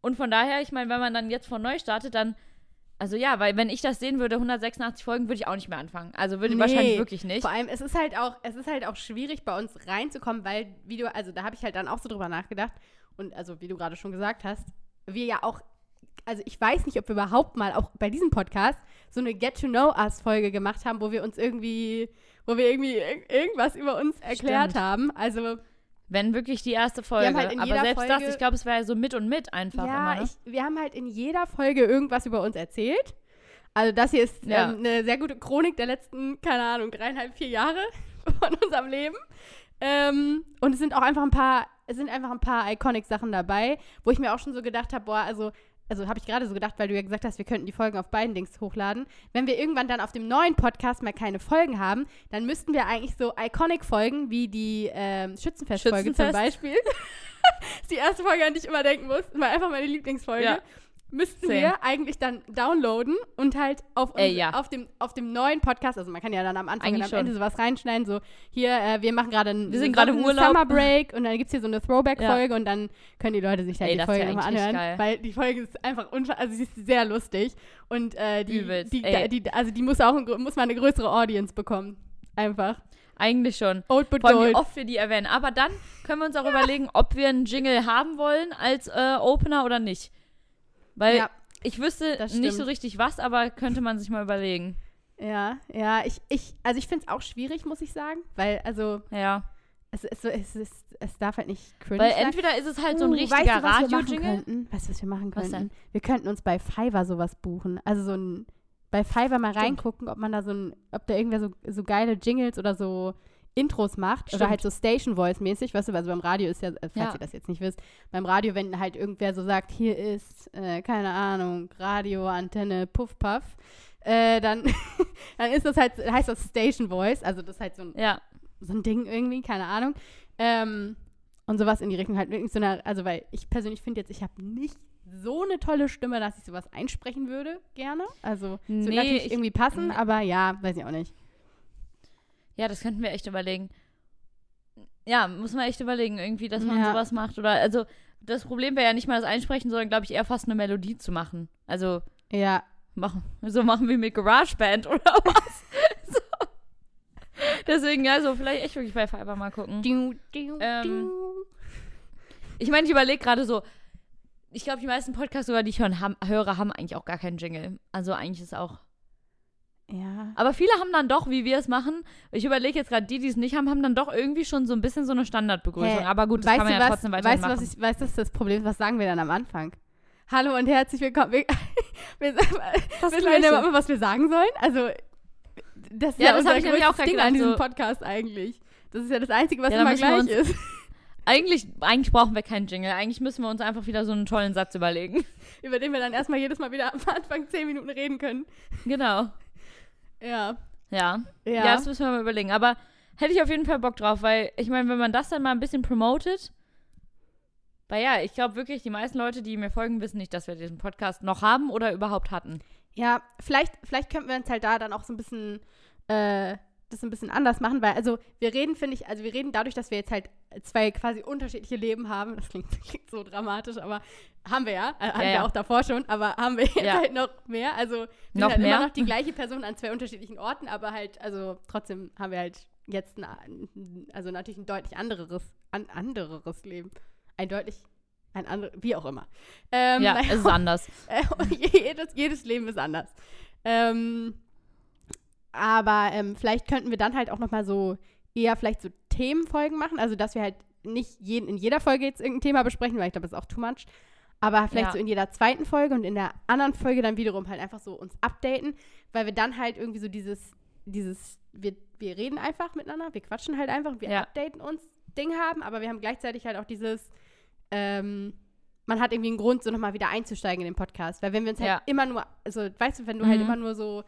Und von daher, ich meine, wenn man dann jetzt von neu startet, dann. Also ja, weil wenn ich das sehen würde, 186 Folgen, würde ich auch nicht mehr anfangen. Also würde ich Nee, wahrscheinlich wirklich nicht. Vor allem, es ist halt auch, es ist halt auch schwierig, bei uns reinzukommen, weil, wie du, also da habe ich halt dann auch so drüber nachgedacht. Und also, wie du gerade schon gesagt hast, wir ja auch, also ich weiß nicht, ob wir überhaupt mal auch bei diesem Podcast so eine Get to Know Us-Folge gemacht haben, wo wir uns irgendwie, wo wir irgendwie ir irgendwas über uns erklärt Stimmt. haben. Also, Wenn wirklich die erste Folge. halt aber selbst Folge- das, ich glaube, es wäre so mit und mit einfach ja, immer. Ne? ich, wir haben halt in jeder Folge irgendwas über uns erzählt. Also das hier ist Ja. ähm, eine sehr gute Chronik der letzten, keine Ahnung, dreieinhalb, vier Jahre von unserem Leben. Ähm, und es sind auch einfach ein paar, es sind einfach ein paar Iconic-Sachen dabei, wo ich mir auch schon so gedacht habe, boah, also, also habe ich gerade so gedacht, weil du ja gesagt hast, wir könnten die Folgen auf beiden Dings hochladen. Wenn wir irgendwann dann auf dem neuen Podcast mal keine Folgen haben, dann müssten wir eigentlich so Iconic-Folgen wie die ähm, Schützenfest-Folge zum Schützenfest. Beispiel. das ist die erste Folge, an die ich immer denken muss. War einfach meine Lieblingsfolge. Ja. Müssten Same. wir eigentlich dann downloaden und halt auf, Ey, uns- ja. auf, dem, auf dem neuen Podcast, also man kann ja dann am Anfang Eigentlich und am Ende schon. sowas reinschneiden, so hier, äh, wir machen gerade einen Wir sind gerade im einen Urlaub. Summer Break und dann gibt es hier so eine Throwback-Folge und dann können die Leute sich dann Ey, die Folge nochmal anhören, weil die Folge ist einfach, also sie ist sehr lustig und äh, die, Übelst, die, ey. die, also die muss auch, muss mal eine größere Audience bekommen, einfach. Eigentlich schon. Old but Vor allem, wie oft wir die erwähnen. Aber dann können wir uns auch überlegen, ob wir einen Jingle haben wollen als äh, Opener oder nicht. Weil Ja. ich wüsste nicht so richtig was, aber könnte man sich mal überlegen. Ja, ja, ich, ich, also ich finde es auch schwierig, muss ich sagen, weil, also, Ja. es, es, es, es, es darf halt nicht cringe Weil sein. entweder ist es halt so ein Uh, richtiger weißt du, Radio-Jingle. Weißt du, was wir machen Was könnten? Wir könnten uns bei Fiverr sowas buchen. Also so ein, bei Fiverr mal Stimmt. reingucken, ob man da so ein, ob da irgendwer so, so geile Jingles oder so Intros macht. Oder Stimmt. halt so Station Voice mäßig, weißt du, also beim Radio ist ja, äh, falls Ja. ihr das jetzt nicht wisst, beim Radio, wenn halt irgendwer so sagt, hier ist, äh, keine Ahnung, Radio, Antenne, Puff Puff, äh, dann, dann ist das halt, heißt das Station Voice, also das ist halt so ein Ja. so ein Ding irgendwie, keine Ahnung. Ähm, und sowas in die Richtung halt wirklich so eine, also weil ich persönlich finde jetzt, ich habe nicht so eine tolle Stimme, dass ich sowas einsprechen würde, gerne. Also es Nee, natürlich ich- irgendwie passen, aber ja, weiß ich auch nicht. Ja, das könnten wir echt überlegen. Ja, muss man echt überlegen, irgendwie, dass man Ja. sowas macht. Oder, also, das Problem wäre ja nicht mal das Einsprechen, sondern, glaube ich, eher fast eine Melodie zu machen. Also, Ja, machen, so machen wir mit GarageBand oder was? so. Deswegen, also, vielleicht echt wirklich bei Fiverr mal gucken. du, du, Ähm, du. Ich meine, ich überlege gerade so, ich glaube, die meisten Podcasts sogar, die ich hören, haben, höre, haben eigentlich auch gar keinen Jingle. Also eigentlich ist auch. Ja. Aber viele haben dann doch, wie wir es machen. Ich überlege jetzt gerade, die, die es nicht haben, haben dann doch irgendwie schon so ein bisschen so eine Standardbegrüßung. Hä, Aber gut, das weißt kann man du ja was, trotzdem weiterhin Weißt du, was ich, weißt du, das ist das Problem, was sagen wir dann am Anfang? Hallo und herzlich willkommen. Wir, wir, Das wissen wir immer, was wir sagen sollen? Also, das ist Ja, ja, das unser größtes auch Ding grad an diesem gedacht, Podcast eigentlich. Das ist ja das Einzige, was Ja, immer gleich ist. Eigentlich, eigentlich brauchen wir keinen Jingle. Eigentlich müssen wir uns einfach wieder so einen tollen Satz überlegen. Über den wir dann erstmal jedes Mal wieder am Anfang zehn Minuten reden können. Genau. Ja. Ja. Ja. Ja, das müssen wir mal überlegen. Aber hätte ich auf jeden Fall Bock drauf, weil ich meine, wenn man das dann mal ein bisschen promotet, weil ja, ich glaube wirklich, die meisten Leute, die mir folgen, wissen nicht, dass wir diesen Podcast noch haben oder überhaupt hatten. Ja, vielleicht, vielleicht könnten wir uns halt da dann auch so ein bisschen äh, das ein bisschen anders machen, weil also wir reden, finde ich, also wir reden dadurch, dass wir jetzt halt zwei quasi unterschiedliche Leben haben. Das klingt, klingt so dramatisch, aber haben wir ja. Äh, hatten Ja, wir ja. auch davor schon, aber haben wir jetzt Ja. halt noch mehr. Also wir sind Noch halt mehr? immer noch die gleiche Person an zwei unterschiedlichen Orten, aber halt, also trotzdem haben wir halt jetzt ein, also natürlich ein deutlich andereres, an, andereres Leben. Ein deutlich, ein anderes, wie auch immer. Ähm, ja, es ist anders. äh, jedes, jedes Leben ist anders. Ähm, aber ähm, vielleicht könnten wir dann halt auch noch mal so eher vielleicht so Themenfolgen machen. Also, dass wir halt nicht jeden, in jeder Folge jetzt irgendein Thema besprechen, weil ich glaube, das ist auch too much. Aber vielleicht Ja. so in jeder zweiten Folge und in der anderen Folge dann wiederum halt einfach so uns updaten, weil wir dann halt irgendwie so dieses, dieses, wir, wir reden einfach miteinander, wir quatschen halt einfach, wir Ja. updaten uns Ding haben, aber wir haben gleichzeitig halt auch dieses, ähm, man hat irgendwie einen Grund, so nochmal wieder einzusteigen in den Podcast. Weil wenn wir uns halt Ja. immer nur, also weißt du, wenn du halt Mhm. immer nur so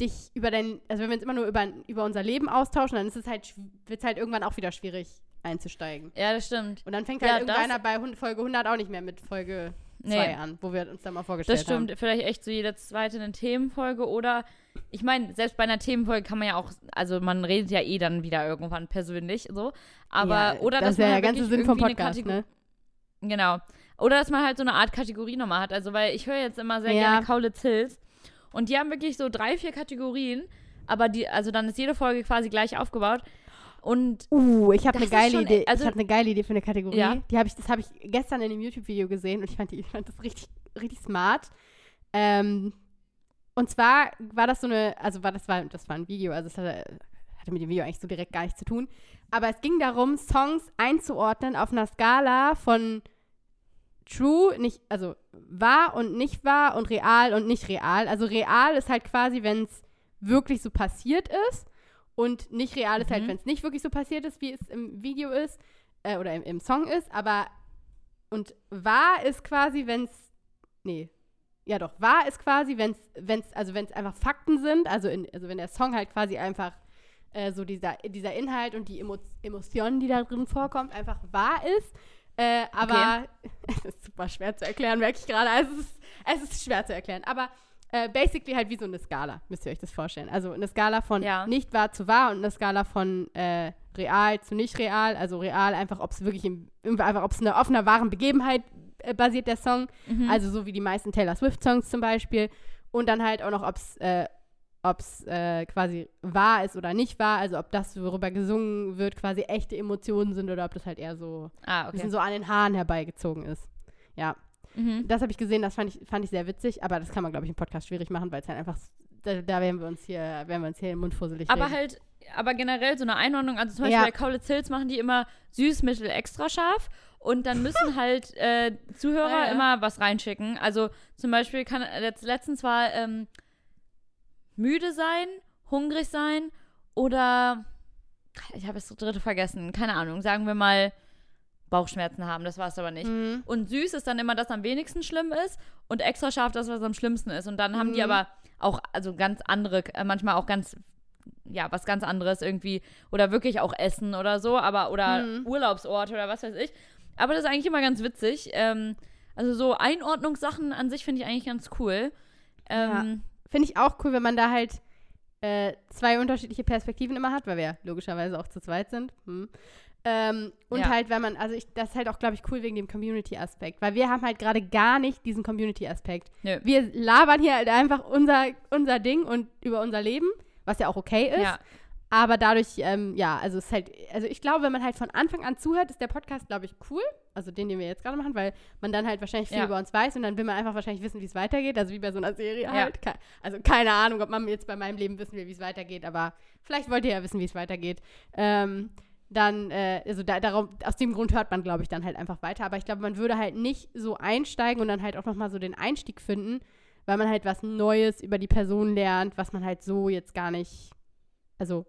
dich über dein, also wenn wir uns immer nur über, über unser Leben austauschen, dann ist es halt, wird es halt irgendwann auch wieder schwierig einzusteigen. Ja, das stimmt. Und dann fängt Ja, halt das- irgendeiner bei Folge 100 auch nicht mehr mit Folge 2 Nee. an, wo wir uns dann mal vorgestellt Das stimmt. haben. Vielleicht echt so jede zweite eine Themenfolge oder ich meine, selbst bei einer Themenfolge kann man ja auch, also man redet ja eh dann wieder irgendwann persönlich so. Aber ja, oder das dass ist ja man der halt ganze Sinn vom Podcast, ne? Genau. Oder dass man halt so eine Art Kategorie nochmal hat. Also, weil ich höre jetzt immer sehr Ja. gerne Kaulitz Hills. Und die haben wirklich so drei, vier Kategorien. Aber die, also dann ist jede Folge quasi gleich aufgebaut. Und Uh, ich habe eine geile schon- Idee. also- ich habe eine geile Idee für eine Kategorie. Ja. Die habe ich, das habe ich gestern in dem YouTube-Video gesehen und ich fand, die, ich fand das richtig, richtig smart. Ähm, und zwar war das so eine, also war das war, das war ein Video, also es hatte, hatte mit dem Video eigentlich so direkt gar nichts zu tun. Aber es ging darum, Songs einzuordnen auf einer Skala von true, nicht, also wahr und nicht wahr und real und nicht real. Also real ist halt quasi, wenn es wirklich so passiert ist. Und nicht real ist halt, Mhm. wenn es nicht wirklich so passiert ist, wie es im Video ist äh, oder im, im Song ist. Aber und wahr ist quasi, wenn es nee, ja doch, wahr ist quasi, wenn es, also wenn es einfach Fakten sind, also, in, also wenn der Song halt quasi einfach äh, so dieser, dieser Inhalt und die Emo Emotionen, die da drin vorkommt, einfach wahr ist. Äh, aber es ist super schwer zu erklären, merke ich gerade. Also es ist, es ist schwer zu erklären. Aber äh, basically halt wie so eine Skala, müsst ihr euch das vorstellen. Also eine Skala von Ja. nicht wahr zu wahr und eine Skala von äh, real zu nicht real. Also real einfach, ob es wirklich im, einfach, ob es eine offener wahren Begebenheit äh, basiert, der Song. Mhm. Also so wie die meisten Taylor Swift-Songs zum Beispiel. Und dann halt auch noch, ob es äh, ob's, äh, quasi wahr ist oder nicht wahr. Also ob das, worüber gesungen wird, quasi echte Emotionen sind oder ob das halt eher so ah, ein okay. bisschen so an den Haaren herbeigezogen ist. Ja, Mhm. das habe ich gesehen, das fand ich, fand ich sehr witzig, aber das kann man, glaube ich, im Podcast schwierig machen, weil es halt einfach, da, da werden wir uns hier, werden wir uns hier im Mund fusselig Aber reden. halt, aber generell so eine Einordnung, also zum Beispiel Ja. bei Kaulitz Hills machen die immer süß, mittel, extra scharf und dann müssen halt äh, Zuhörer Ja, ja. immer was reinschicken. Also zum Beispiel kann letzt, letztens war ähm, müde sein, hungrig sein oder ich habe jetzt das dritte vergessen, keine Ahnung, sagen wir mal Bauchschmerzen haben, das war es aber nicht. Mhm. Und süß ist dann immer das am wenigsten schlimm ist und extra scharf das, was am schlimmsten ist. Und dann haben die Mhm. aber auch, also ganz andere, äh, manchmal auch ganz, ja, was ganz anderes irgendwie. Oder wirklich auch Essen oder so, aber, oder Mhm. Urlaubsorte oder was weiß ich. Aber das ist eigentlich immer ganz witzig. Ähm, also so Einordnungssachen an sich finde ich eigentlich ganz cool. Ähm, Finde ich auch cool, wenn man da halt äh, zwei unterschiedliche Perspektiven immer hat, weil wir ja logischerweise auch zu zweit sind. Hm. Ähm, und Ja. halt, wenn man, also ich, das ist halt auch, glaube ich, cool wegen dem Community-Aspekt, weil wir haben halt gerade gar nicht diesen Community-Aspekt. Nö. Wir labern hier halt einfach unser, unser Ding und über unser Leben, was ja auch okay ist. ja. Aber dadurch, ähm, ja, also es ist halt, also ich glaube, wenn man halt von Anfang an zuhört, ist der Podcast, glaube ich, cool. Also den, den wir jetzt gerade machen, weil man dann halt wahrscheinlich viel Ja. über uns weiß und dann will man einfach wahrscheinlich wissen, wie es weitergeht. Also wie bei so einer Serie Ja. halt. Ke also keine Ahnung, ob man jetzt bei meinem Leben wissen will, wie es weitergeht, aber vielleicht wollt ihr ja wissen, wie es weitergeht. Ähm, dann, äh, also da, darum, aus dem Grund hört man, glaube ich, dann halt einfach weiter. Aber ich glaube, man würde halt nicht so einsteigen und dann halt auch nochmal so den Einstieg finden, weil man halt was Neues über die Person lernt, was man halt so jetzt gar nicht, also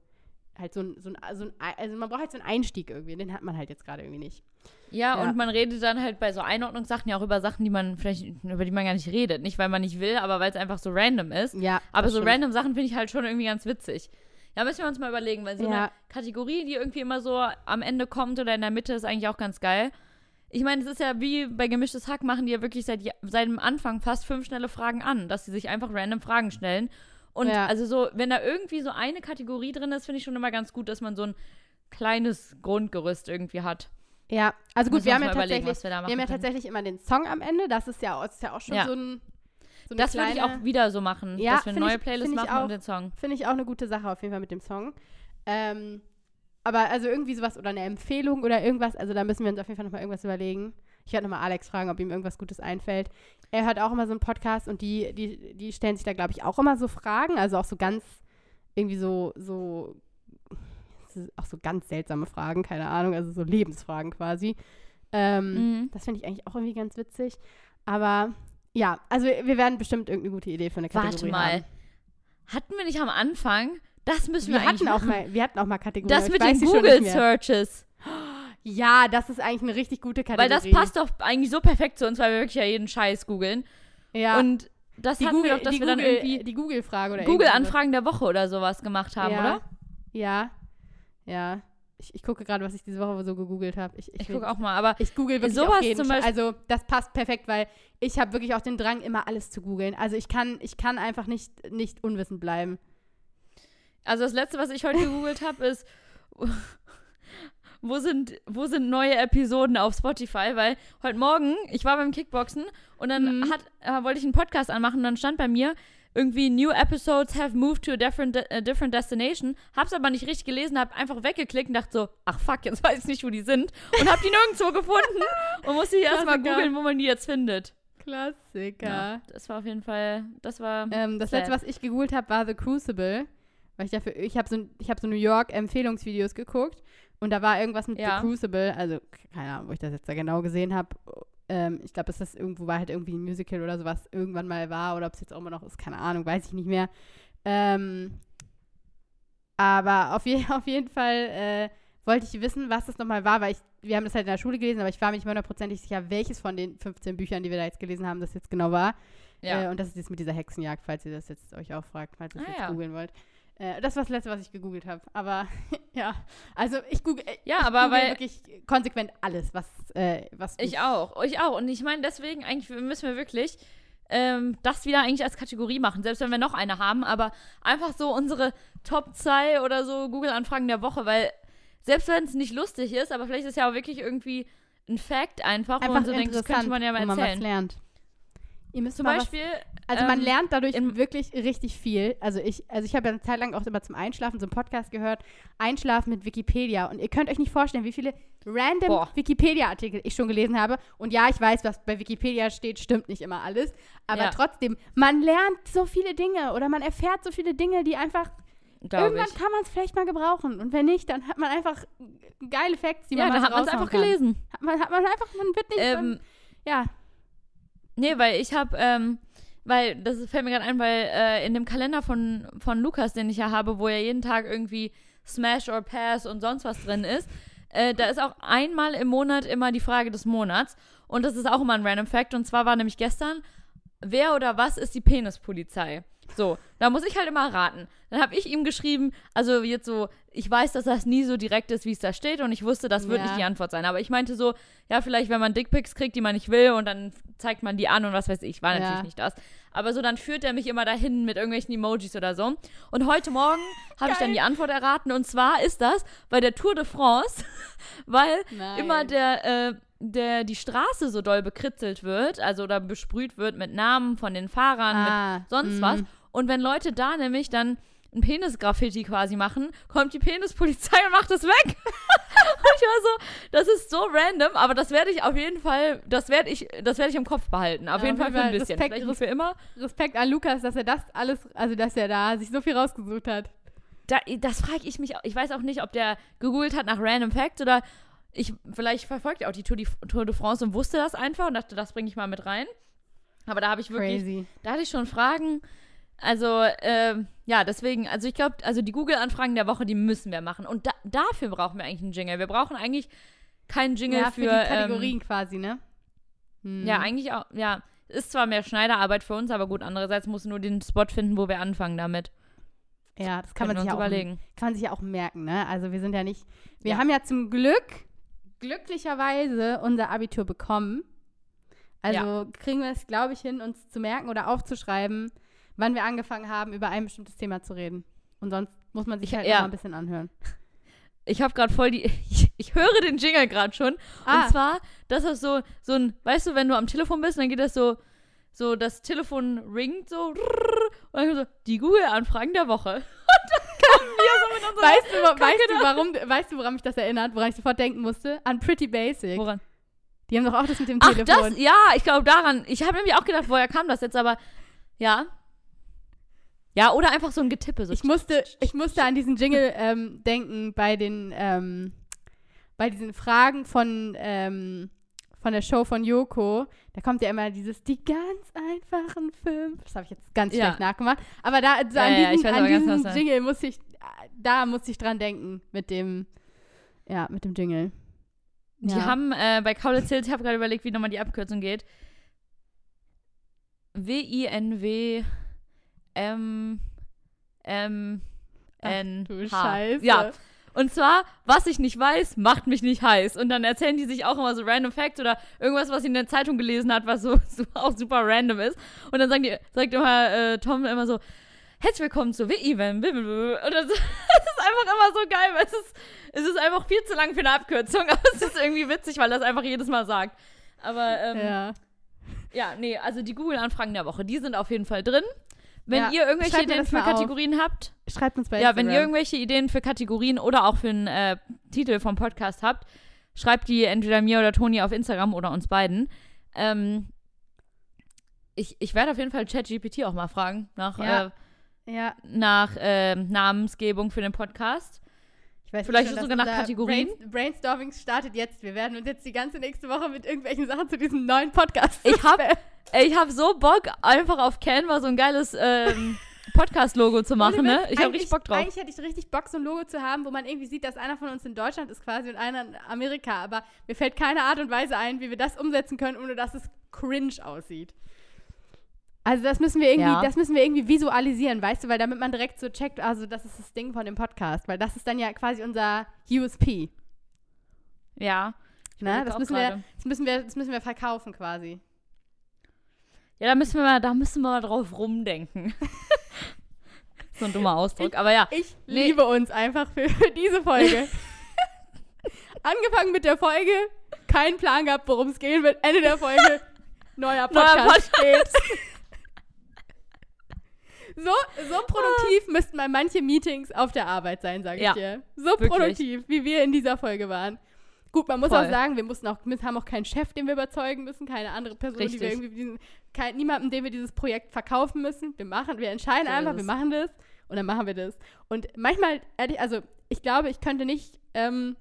halt so ein, so ein, so ein, also man braucht halt so einen Einstieg irgendwie, den hat man halt jetzt gerade irgendwie nicht. Ja, Ja. und man redet dann halt bei so Einordnungssachen ja auch über Sachen, die man vielleicht, über die man gar nicht redet. Nicht, weil man nicht will, aber weil es einfach so random ist. Ja. Aber so stimmt. random Sachen finde ich halt schon irgendwie ganz witzig. Ja, müssen wir uns mal überlegen, weil so Ja. eine Kategorie, die irgendwie immer so am Ende kommt oder in der Mitte, ist eigentlich auch ganz geil. Ich meine, es ist ja wie bei Gemischtes Hack, machen die ja wirklich seit, seit dem Anfang fast fünf schnelle Fragen an, dass sie sich einfach random Fragen stellen. Und Ja. also so, wenn da irgendwie so eine Kategorie drin ist, finde ich schon immer ganz gut, dass man so ein kleines Grundgerüst irgendwie hat. Ja, also gut, wir haben ja tatsächlich, wir wir haben ja können. tatsächlich immer den Song am Ende. Das ist ja, ist ja auch schon Ja. so ein. So Das würde ich kleine- auch wieder so machen, Ja, dass wir eine neue ich- Playlist machen auch. und den Song. Finde ich auch eine gute Sache auf jeden Fall mit dem Song. Ähm, aber also irgendwie sowas oder eine Empfehlung oder irgendwas, also da müssen wir uns auf jeden Fall nochmal irgendwas überlegen. Ich werde nochmal Alex fragen, ob ihm irgendwas Gutes einfällt. Er hört auch immer so einen Podcast und die, die, die stellen sich da, glaube ich, auch immer so Fragen, also auch so ganz, irgendwie so, so, auch so ganz seltsame Fragen, keine Ahnung, also so Lebensfragen quasi. Ähm, Mhm. Das finde ich eigentlich auch irgendwie ganz witzig. Aber ja, also wir werden bestimmt irgendeine gute Idee für eine Kategorie Warte mal. haben. Hatten wir nicht am Anfang? Das müssen wir, Wir hatten eigentlich auch machen. mal, wir hatten auch mal Kategorien. Das mit den Google. Searches. Ja, das ist eigentlich eine richtig gute Weil Kategorie. das passt doch eigentlich so perfekt zu uns, weil wir wirklich ja jeden Scheiß googeln. Ja. Und das die hatten Google, wir doch, dass die wir dann Google, irgendwie die Google-Frage oder Google-Anfragen der Woche oder sowas gemacht haben, ja. oder? Ja. Ja. Ich, ich gucke gerade, was ich diese Woche so gegoogelt habe. Ich, ich, Ich gucke auch mal, aber Ich google wirklich Sowas auch jeden zum Beispiel- Also das passt perfekt, weil ich habe wirklich auch den Drang, immer alles zu googeln. Also ich kann, ich kann einfach nicht, nicht unwissend bleiben. also das letzte, was ich heute gegoogelt habe, ist wo sind, wo sind neue Episoden auf Spotify? Weil heute Morgen, ich war beim Kickboxen und dann Mhm. hat, äh, wollte ich einen Podcast anmachen und dann stand bei mir irgendwie New Episodes have moved to a different, a different destination. Hab's aber nicht richtig gelesen, hab einfach weggeklickt und dachte so, ach fuck, jetzt weiß ich nicht, wo die sind. Und hab die nirgendwo gefunden und musste hier erstmal googeln, wo man die jetzt findet. Klassiker. Ja, das war auf jeden Fall, das war. Ähm, das Sad. letzte, was ich gegoogelt habe, war The Crucible. Weil ich dafür, ich habe so, ich hab so New York Empfehlungsvideos geguckt und da war irgendwas mit Ja. The Crucible, also keine Ahnung, wo ich das jetzt da genau gesehen habe. Ähm, ich glaube, dass das irgendwo war halt irgendwie ein Musical oder sowas irgendwann mal war oder ob es jetzt auch immer noch ist, keine Ahnung, weiß ich nicht mehr. Ähm, aber auf, je, auf jeden Fall äh, wollte ich wissen, was das nochmal war, weil ich, wir haben das halt in der Schule gelesen, aber ich war mir nicht hundertprozentig sicher, welches von den 15 Büchern, die wir da jetzt gelesen haben, das jetzt genau war. ja. Äh, und das ist jetzt mit dieser Hexenjagd, falls ihr das jetzt euch auch fragt, falls ihr es Ah, jetzt ja. googeln wollt. Äh, das war das letzte, was ich gegoogelt habe. Aber ja, also ich google, äh, Ja, ich aber google weil- wirklich konsequent alles, was, äh, was Ich auch, ich auch. Und ich meine, deswegen eigentlich müssen wir wirklich ähm, das wieder eigentlich als Kategorie machen, selbst wenn wir noch eine haben, aber einfach so unsere Top 2 oder so Google-Anfragen der Woche, weil selbst wenn es nicht lustig ist, aber vielleicht ist ja auch wirklich irgendwie ein Fact einfach, wo einfach man so denkt, das könnte man ja mal wo man was erzählen. lernt. Ihr müsst Zum mal was, Also man ähm, lernt dadurch wirklich richtig viel. Also ich, also ich habe ja eine Zeit lang auch immer zum Einschlafen so einen Podcast gehört, Einschlafen mit Wikipedia. Und ihr könnt euch nicht vorstellen, wie viele random. Wikipedia-Artikel ich schon gelesen habe. Und ja, ich weiß, was bei Wikipedia steht, stimmt nicht immer alles. Aber Ja. trotzdem, man lernt so viele Dinge oder man erfährt so viele Dinge, die einfach, glaube irgendwann ich. kann man es vielleicht mal gebrauchen. Und wenn nicht, dann hat man einfach geile Facts, die Ja, man da mal hat man es einfach kann. gelesen. Hat man, hat man einfach, man wird nicht, Ähm, ja, Nee, weil ich habe, ähm, weil, das fällt mir gerade ein, weil äh, in dem Kalender von, von Lukas, den ich ja habe, wo ja jeden Tag irgendwie Smash or Pass und sonst was drin ist, äh, da ist auch einmal im Monat immer die Frage des Monats. Und das ist auch immer ein Random Fact. Und zwar war nämlich gestern, wer oder was ist die Penispolizei? So, da muss ich halt immer raten. Dann habe ich ihm geschrieben, also jetzt so, ich weiß, dass das nie so direkt ist, wie es da steht und ich wusste, das wird Ja. nicht die Antwort sein. Aber ich meinte so, ja, vielleicht, wenn man Dickpics kriegt, die man nicht will und dann zeigt man die an und was weiß ich, war Ja. natürlich nicht das. Aber so, dann führt er mich immer dahin mit irgendwelchen Emojis oder so. Und heute Morgen habe ich dann die Antwort erraten und zwar ist das bei der Tour de France, weil Nein. immer der, äh, der, die Straße so doll bekritzelt wird, also oder besprüht wird mit Namen von den Fahrern, mit ah, sonst mm. was. Und wenn Leute da nämlich dann ein Penis-Graffiti quasi machen, kommt die Penispolizei und macht es weg. und ich war so, das ist so random, aber das werde ich auf jeden Fall, das werde ich, das werde ich im Kopf behalten. Auf Ja, jeden Fall für ein bisschen. Respekt, Vielleicht für immer. Respekt an Lukas, dass er das alles, also dass er da sich so viel rausgesucht hat. Da, das frage ich mich, auch. ich weiß auch nicht, ob der gegoogelt hat nach Random Facts oder ich, vielleicht verfolgt er auch die Tour, die Tour de France und wusste das einfach und dachte, das bringe ich mal mit rein. Aber da habe ich wirklich, Crazy. da hatte ich schon Fragen, Also, ähm, ja, deswegen, also ich glaube, also die Google-Anfragen der Woche, die müssen wir machen. Und da, dafür brauchen wir eigentlich einen Jingle. Wir brauchen eigentlich keinen Jingle ja, für. für, die Kategorien Ähm, quasi, ne? Hm. ja, eigentlich auch, ja. Ist zwar mehr Schneiderarbeit für uns, aber gut, andererseits musst du nur den Spot finden, wo wir anfangen damit. Ja, das kann Können man, sich ja auch, überlegen. kann man sich ja auch merken, ne? Also wir sind ja nicht, wir Ja. haben ja zum Glück, glücklicherweise unser Abitur bekommen. Also kriegen wir es, glaube ich, hin, uns zu merken oder aufzuschreiben, wann wir angefangen haben, über ein bestimmtes Thema zu reden. Und sonst muss man sich Ich- halt ja. immer ein bisschen anhören. Ich habe gerade voll die. Ich, ich höre den Jingle gerade schon. Ah. Und zwar, das ist so, so ein, weißt du, wenn du am Telefon bist, dann geht das so, so das Telefon ringt so. Und dann kommt so, die Google-Anfragen der Woche. Und dann kommen wir so mit unserer. Weißt du, weißt du, warum, weißt du, woran mich das erinnert, woran ich sofort denken musste? An Pretty Basic. Woran? Die haben doch auch das mit dem Ach, Telefon. das, ja, ich glaube daran. Ich habe nämlich auch gedacht, woher kam das jetzt, aber ja. Ja, oder einfach so ein Getippe. So Ich musste, ich musste an diesen Jingle ähm, denken bei den, ähm, bei diesen Fragen von, ähm, von der Show von Yoko. Da kommt ja immer dieses, die ganz einfachen fünf. Das habe ich jetzt ganz Ja. schlecht nachgemacht. Aber da, so Ja, an ja, ich diesen, an diesen Jingle musste ich, da musste ich dran denken mit dem, ja, mit dem Jingle. Die haben äh, bei Kaulitz Hills, ich habe gerade überlegt, wie nochmal die Abkürzung geht. W-I-N-W M M N du H. Scheiße. Ja, und zwar, was ich nicht weiß, macht mich nicht heiß. Und dann erzählen die sich auch immer so random Facts oder irgendwas, was sie in der Zeitung gelesen hat, was so, so auch super random ist. Und dann sagen die, sagt immer äh, Tom immer so, herzlich willkommen zu W-Event. Und das, das ist einfach immer so geil, weil es ist, es ist einfach viel zu lang für eine Abkürzung, aber es ist irgendwie witzig, weil das einfach jedes Mal sagt. Aber ähm, ja. Ja. nee, also die Google-Anfragen der Woche, die sind auf jeden Fall drin. Wenn Ja, ihr irgendwelche schreibt Ideen für mal auf. Kategorien habt, Schreibt uns bei ja, Instagram. wenn ihr irgendwelche Ideen für Kategorien oder auch für einen äh, Titel vom Podcast habt, schreibt die entweder mir oder Toni auf Instagram oder uns beiden. Ähm, ich, ich werde auf jeden Fall ChatGPT auch mal fragen nach, Ja. äh, ja, nach ähm, Namensgebung für den Podcast. Weiß Vielleicht schon, sogar nach Kategorien? Brain Brainstorming startet jetzt. Wir werden uns jetzt die ganze nächste Woche mit irgendwelchen Sachen zu diesem neuen Podcast. Ich hab, ey, ich hab so Bock, einfach auf Canva so ein geiles ähm, Podcast-Logo zu machen, ne? Ich hab eigentlich- richtig Bock drauf. Eigentlich hätte ich richtig Bock, so ein Logo zu haben, wo man irgendwie sieht, dass einer von uns in Deutschland ist quasi und einer in Amerika. Aber mir fällt keine Art und Weise ein, wie wir das umsetzen können, ohne dass es cringe aussieht. Also das müssen wir irgendwie, Ja. das müssen wir irgendwie visualisieren, weißt du, weil damit man direkt so checkt, also das ist das Ding von dem Podcast, weil das ist dann ja quasi unser USP. Ja. Ich Ne? Das müssen, wir, das, müssen wir, das müssen wir verkaufen quasi. Ja, da müssen wir mal, da müssen wir mal drauf rumdenken. so ein dummer Ausdruck, aber ja. Ich Nee. liebe uns einfach für, für diese Folge. Angefangen mit der Folge, keinen Plan gehabt, worum es gehen wird. Ende der Folge, neuer Podcast steht. So, so produktiv müssten mal manche Meetings auf der Arbeit sein, sage ich Ja, dir. So wirklich. produktiv, wie wir in dieser Folge waren. Gut, man muss Voll. auch sagen, wir mussten auch, wir haben auch keinen Chef, den wir überzeugen müssen, keine andere Person, die wir Richtig. irgendwie diesen, kein, niemanden, dem wir dieses Projekt verkaufen müssen. Wir machen, wir entscheiden So einfach, wir machen das und dann machen wir das. Und manchmal, ehrlich, also ich glaube, ich könnte nicht, ähm,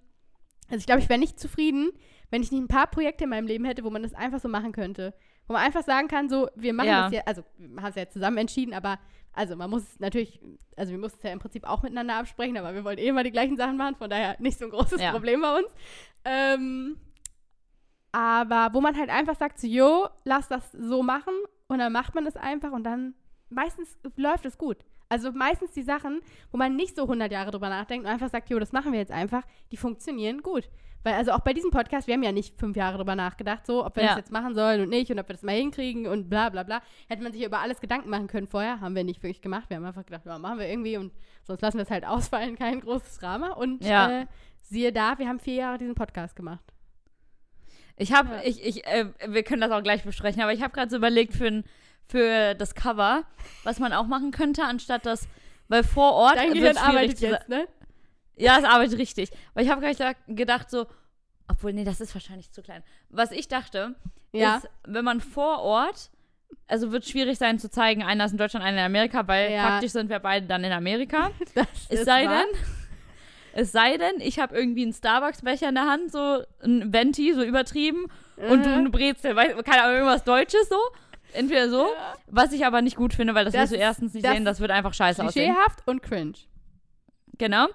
also ich glaube, ich wäre nicht zufrieden, wenn ich nicht ein paar Projekte in meinem Leben hätte, wo man das einfach so machen könnte. Wo man einfach sagen kann, so, wir machen Ja. das ja, also wir haben es ja zusammen entschieden, aber also man muss natürlich, also wir mussten es ja im Prinzip auch miteinander absprechen, aber wir wollten eh immer die gleichen Sachen machen, von daher nicht so ein großes Ja. Problem bei uns. Ähm, aber wo man halt einfach sagt, so, jo, lass das so machen und dann macht man es einfach und dann meistens läuft es gut. Also meistens die Sachen, wo man nicht so 100 Jahre drüber nachdenkt und einfach sagt, jo, das machen wir jetzt einfach, die funktionieren gut. Weil also auch bei diesem Podcast, wir haben ja nicht fünf Jahre drüber nachgedacht, so, ob wir Ja. das jetzt machen sollen und nicht und ob wir das mal hinkriegen und bla bla bla. Hätte man sich über alles Gedanken machen können vorher, haben wir nicht wirklich gemacht. Wir haben einfach gedacht, ja, machen wir irgendwie und sonst lassen wir es halt ausfallen, kein großes Drama. Und Ja. äh, siehe da, wir haben vier Jahre diesen Podcast gemacht. Ich habe, Ja. ich, ich, äh, wir können das auch gleich besprechen, aber ich habe gerade so überlegt für, ein, für das Cover, was man auch machen könnte, anstatt das, weil vor Ort Dein Gehirn arbeitet jetzt, ne? Ja, es arbeitet richtig. Weil ich habe gerade gedacht so, obwohl, nee, das ist wahrscheinlich zu klein. Was ich dachte, Ja. ist, wenn man vor Ort, also wird schwierig sein zu zeigen, einer ist in Deutschland, einer in Amerika, weil Ja. faktisch sind wir beide dann in Amerika. Das Es ist sei wahr. denn, es sei denn, ich habe irgendwie einen Starbucks-Becher in der Hand, so ein Venti, so übertrieben, und du Mhm. eine Brezel, weil, keine Ahnung, irgendwas Deutsches so. Entweder so, Ja. was ich aber nicht gut finde, weil das, Das wirst du erstens nicht das sehen, das wird einfach scheiße aussehen. Klischeehaft und cringe. Genau.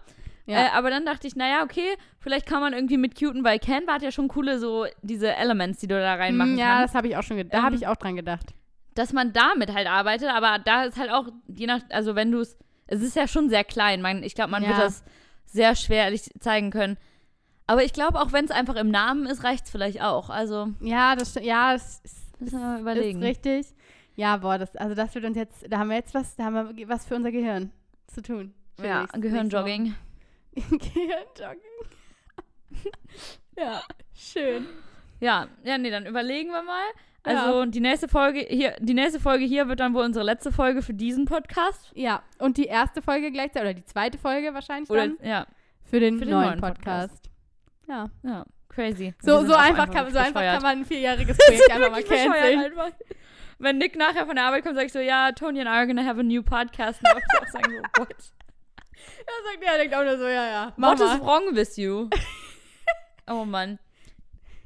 Ja. Äh, aber dann dachte ich, naja, okay, vielleicht kann man irgendwie mit cuten, weil Canva hat ja schon coole so diese Elements, die du da reinmachen Mm, ja, kannst. das habe ich auch schon gedacht. Da Ähm, habe ich auch dran gedacht. dass man damit halt arbeitet, aber da ist halt auch, je nach, also wenn du es, es ist ja schon sehr klein, man, ich glaube, man wird Ja. das sehr schwerlich zeigen können. Aber ich glaube, auch wenn es einfach im Namen ist, reicht es vielleicht auch. Also, Ja, das ja, das ist, müssen wir mal ist überlegen. richtig. Ja, boah, das, also das wird uns jetzt, da haben wir jetzt was, da haben wir was für unser Gehirn zu tun. Ja, Gehirnjogging. Woche. Gehirnjogging. ja, schön. Ja, ja, nee, dann überlegen wir mal. Ja. Also die nächste Folge hier, die nächste Folge hier wird dann wohl unsere letzte Folge für diesen Podcast. Ja, und die erste Folge gleichzeitig, oder die zweite Folge wahrscheinlich Oder dann, ja, für den, für den neuen, neuen Podcast. Ja. ja, crazy. So, so einfach, kann, so einfach kann man ein vierjähriges Projekt einfach mal canceln. einfach. Wenn Nick nachher von der Arbeit kommt, sag ich so, ja, Tony and I are gonna have a new podcast. Und ich auch sagen so, what? Er sagt, er denkt auch nur so, ja, ja. What is wrong with you? oh Mann.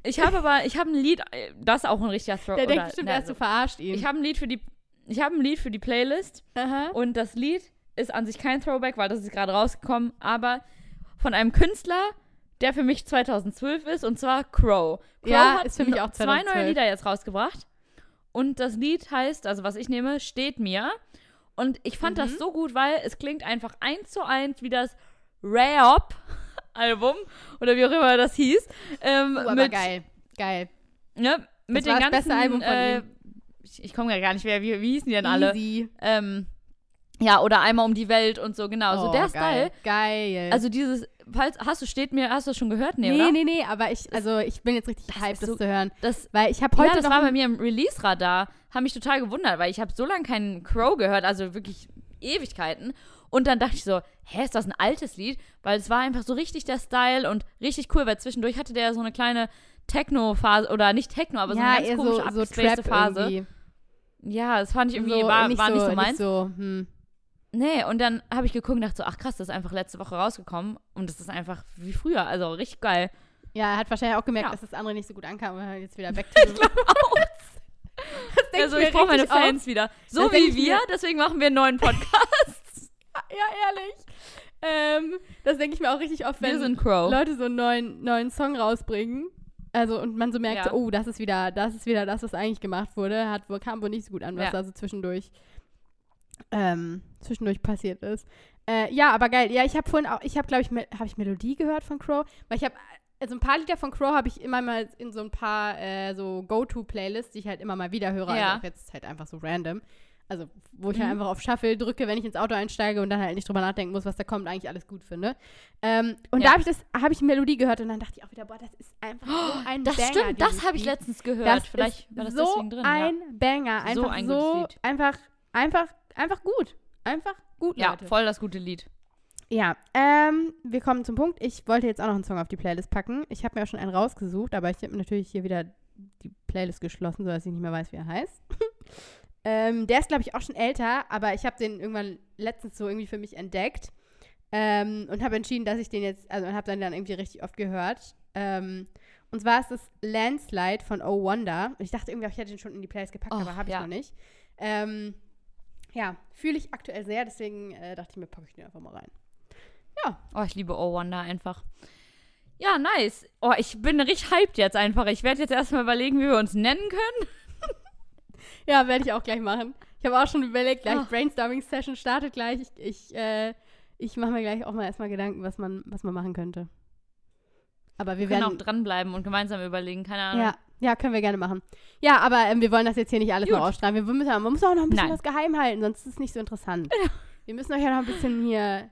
Ich habe aber, ich habe ein Lied, das ist auch ein richtiger Throw. Der denkt oder- bestimmt na, erst, du verarscht ihn. Ich habe ein Lied für die, ich habe ein Lied für die Playlist Aha. und das Lied ist an sich kein Throwback, weil das ist gerade rausgekommen, aber von einem Künstler, der für mich 2012 ist und zwar Crow. Crow Ja, hat ist für mich auch zwei neue 2012. Lieder jetzt rausgebracht und das Lied heißt, also was ich nehme, steht mir und ich fand Mhm. das so gut, weil es klingt einfach eins zu eins wie das Rap Album oder wie auch immer das hieß. Ähm, Uh, aber mit, geil. Geil. Ne, mit war den das ganzen. beste Album von äh, ich ich komme gar nicht mehr, wie, wie hießen die denn alle? Easy. Ähm, ja, oder einmal um die Welt und so, genau. so Oh, der geil. Style. Geil. Also dieses, falls, hast du, steht mir, hast du das schon gehört? Nee, nee, oder? nee, nee, aber ich, also ich bin jetzt richtig Das hyped, ist das so- zu hören. Das, Weil ich habe ja, heute das noch war bei mir im Release-Radar. Haben mich total gewundert, weil ich habe so lange keinen Crow gehört, also wirklich Ewigkeiten. Und dann dachte ich so, hä, ist das ein altes Lied? Weil es war einfach so richtig der Style und richtig cool, weil zwischendurch hatte der so eine kleine Techno-Phase, oder nicht Techno, aber so ja, eine ganz komische, so, so abgespacede Trap Phase. irgendwie. Ja, das fand ich irgendwie, so, war, nicht war so, nicht so meins. Nicht so, hm. Nee, und dann habe ich geguckt und dachte so, ach krass, das ist einfach letzte Woche rausgekommen. Und das ist einfach wie früher, also richtig geil. Ja, er hat wahrscheinlich auch gemerkt, Ja. dass das andere nicht so gut ankam und hat jetzt wieder back to the Das denk Also mir ich brauche meine. Fans wieder. So Das wie ich wir, deswegen machen wir einen neuen Podcast. Ja, ehrlich. Ähm, das denke ich mir auch richtig oft, wenn. Leute so einen neuen, neuen Song rausbringen. Also, und man so merkt, Ja. so, oh, das ist wieder, das ist wieder das, was eigentlich gemacht wurde. Hat wohl, kam wohl nicht so gut an, was Ja. da so zwischendurch, ähm, zwischendurch passiert ist. Äh, ja, aber geil. Ja, ich habe vorhin auch, ich habe, glaube ich, habe ich Melodie gehört von Crow, weil ich habe, also ein paar Lieder von Crow habe ich immer mal in so ein paar äh, so Go-To-Playlists, die ich halt immer mal wieder höre. Ja. Also jetzt halt einfach so random. Also, wo ich Mhm. halt einfach auf Shuffle drücke, wenn ich ins Auto einsteige und dann halt nicht drüber nachdenken muss, was da kommt, eigentlich alles gut finde. Ähm, und Ja. da habe ich das, habe ich eine Melodie gehört und dann dachte ich auch wieder, boah, das ist einfach so ein Das Banger. stimmt, das habe ich letztens gehört. Das Vielleicht ist war das so deswegen drin. ein Banger, einfach So so, ein Lied. einfach, einfach, einfach gut, einfach gut, ja. Leute. ja, voll das gute Lied. Ja, ähm, wir kommen zum Punkt. Ich wollte jetzt auch noch einen Song auf die Playlist packen. Ich habe mir auch schon einen rausgesucht, aber ich habe natürlich hier wieder die Playlist geschlossen, sodass ich nicht mehr weiß, wie er heißt. ähm, der ist, glaube ich, auch schon älter, aber ich habe den irgendwann letztens so irgendwie für mich entdeckt ähm, und habe entschieden, dass ich den jetzt, also habe dann dann irgendwie richtig oft gehört. Ähm, und zwar ist es Landslide von Oh Wonder. Und ich dachte irgendwie, ich hätte den schon in die Playlist gepackt, Och, aber habe ich ja. noch nicht. Ähm, ja, fühle ich aktuell sehr, deswegen äh, dachte ich mir, packe ich den einfach mal rein. Oh, ich liebe Oh Wonder einfach. Ja, nice. Oh, ich bin richtig hyped jetzt einfach. Ich werde jetzt erstmal überlegen, wie wir uns nennen können. Ja, werde ich auch gleich machen. Ich habe auch schon überlegt, gleich Ach. Brainstorming-Session startet gleich. Ich, ich, äh, ich mache mir gleich auch mal erstmal Gedanken, was man, was man machen könnte. Aber wir Wir können auch werden. dranbleiben und gemeinsam überlegen. Keine Ahnung. Ja, ja, können wir gerne machen. Ja, aber ähm, wir wollen das jetzt hier nicht alles Gut. noch ausstrahlen. Wir müssen, man muss auch noch ein bisschen Nein. was geheim halten, sonst ist es nicht so interessant. Wir müssen euch ja noch ein bisschen hier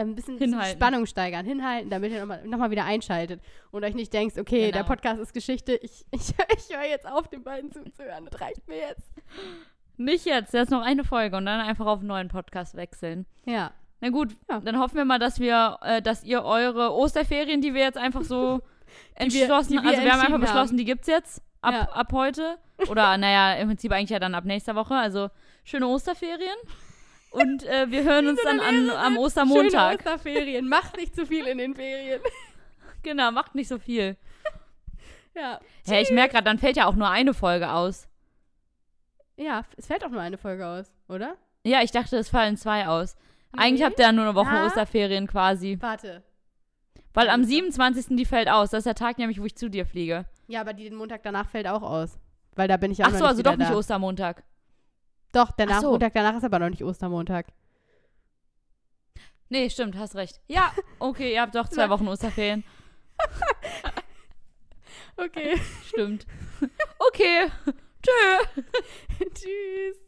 ein bisschen, Hinhalten. Spannung steigern, hinhalten, damit ihr nochmal noch mal wieder einschaltet und euch nicht denkt, okay, der Genau. Podcast ist Geschichte, ich, ich, ich höre jetzt auf, den beiden zuzuhören, das reicht mir jetzt. Nicht jetzt, jetzt noch eine Folge und dann einfach auf einen neuen Podcast wechseln. Ja, Na gut, Ja. dann hoffen wir mal, dass wir, äh, dass ihr eure Osterferien, die wir jetzt einfach so wir- entschlossen, die wir also wir haben einfach beschlossen, haben. die gibt's jetzt ab, Ja. ab heute. Oder naja, im Prinzip eigentlich ja dann ab nächster Woche. Also schöne Osterferien. Und äh, wir hören uns dann an, am Schöne Ostermontag. Osterferien. Macht nicht zu viel in den Ferien. Genau, macht nicht so viel. Ja. Hey, ich merke gerade, dann fällt ja auch nur eine Folge aus. Ja, es fällt auch nur eine Folge aus, oder? Ja, ich dachte, es fallen zwei aus. Eigentlich Nee. habt ihr ja nur eine Woche Ja. Osterferien quasi. Warte. Weil am 27. die fällt aus. Das ist der Tag nämlich, wo ich zu dir fliege. Ja, aber die den Montag danach fällt auch aus. Weil da bin ich auch Ach so, also doch nicht da. Ostermontag. Doch, der Ach so. Montag danach ist aber noch nicht Ostermontag. Nee, stimmt, hast recht. Ja, okay, ihr habt doch zwei Wochen Osterferien. okay. Stimmt. Okay. Tschö. Tschüss.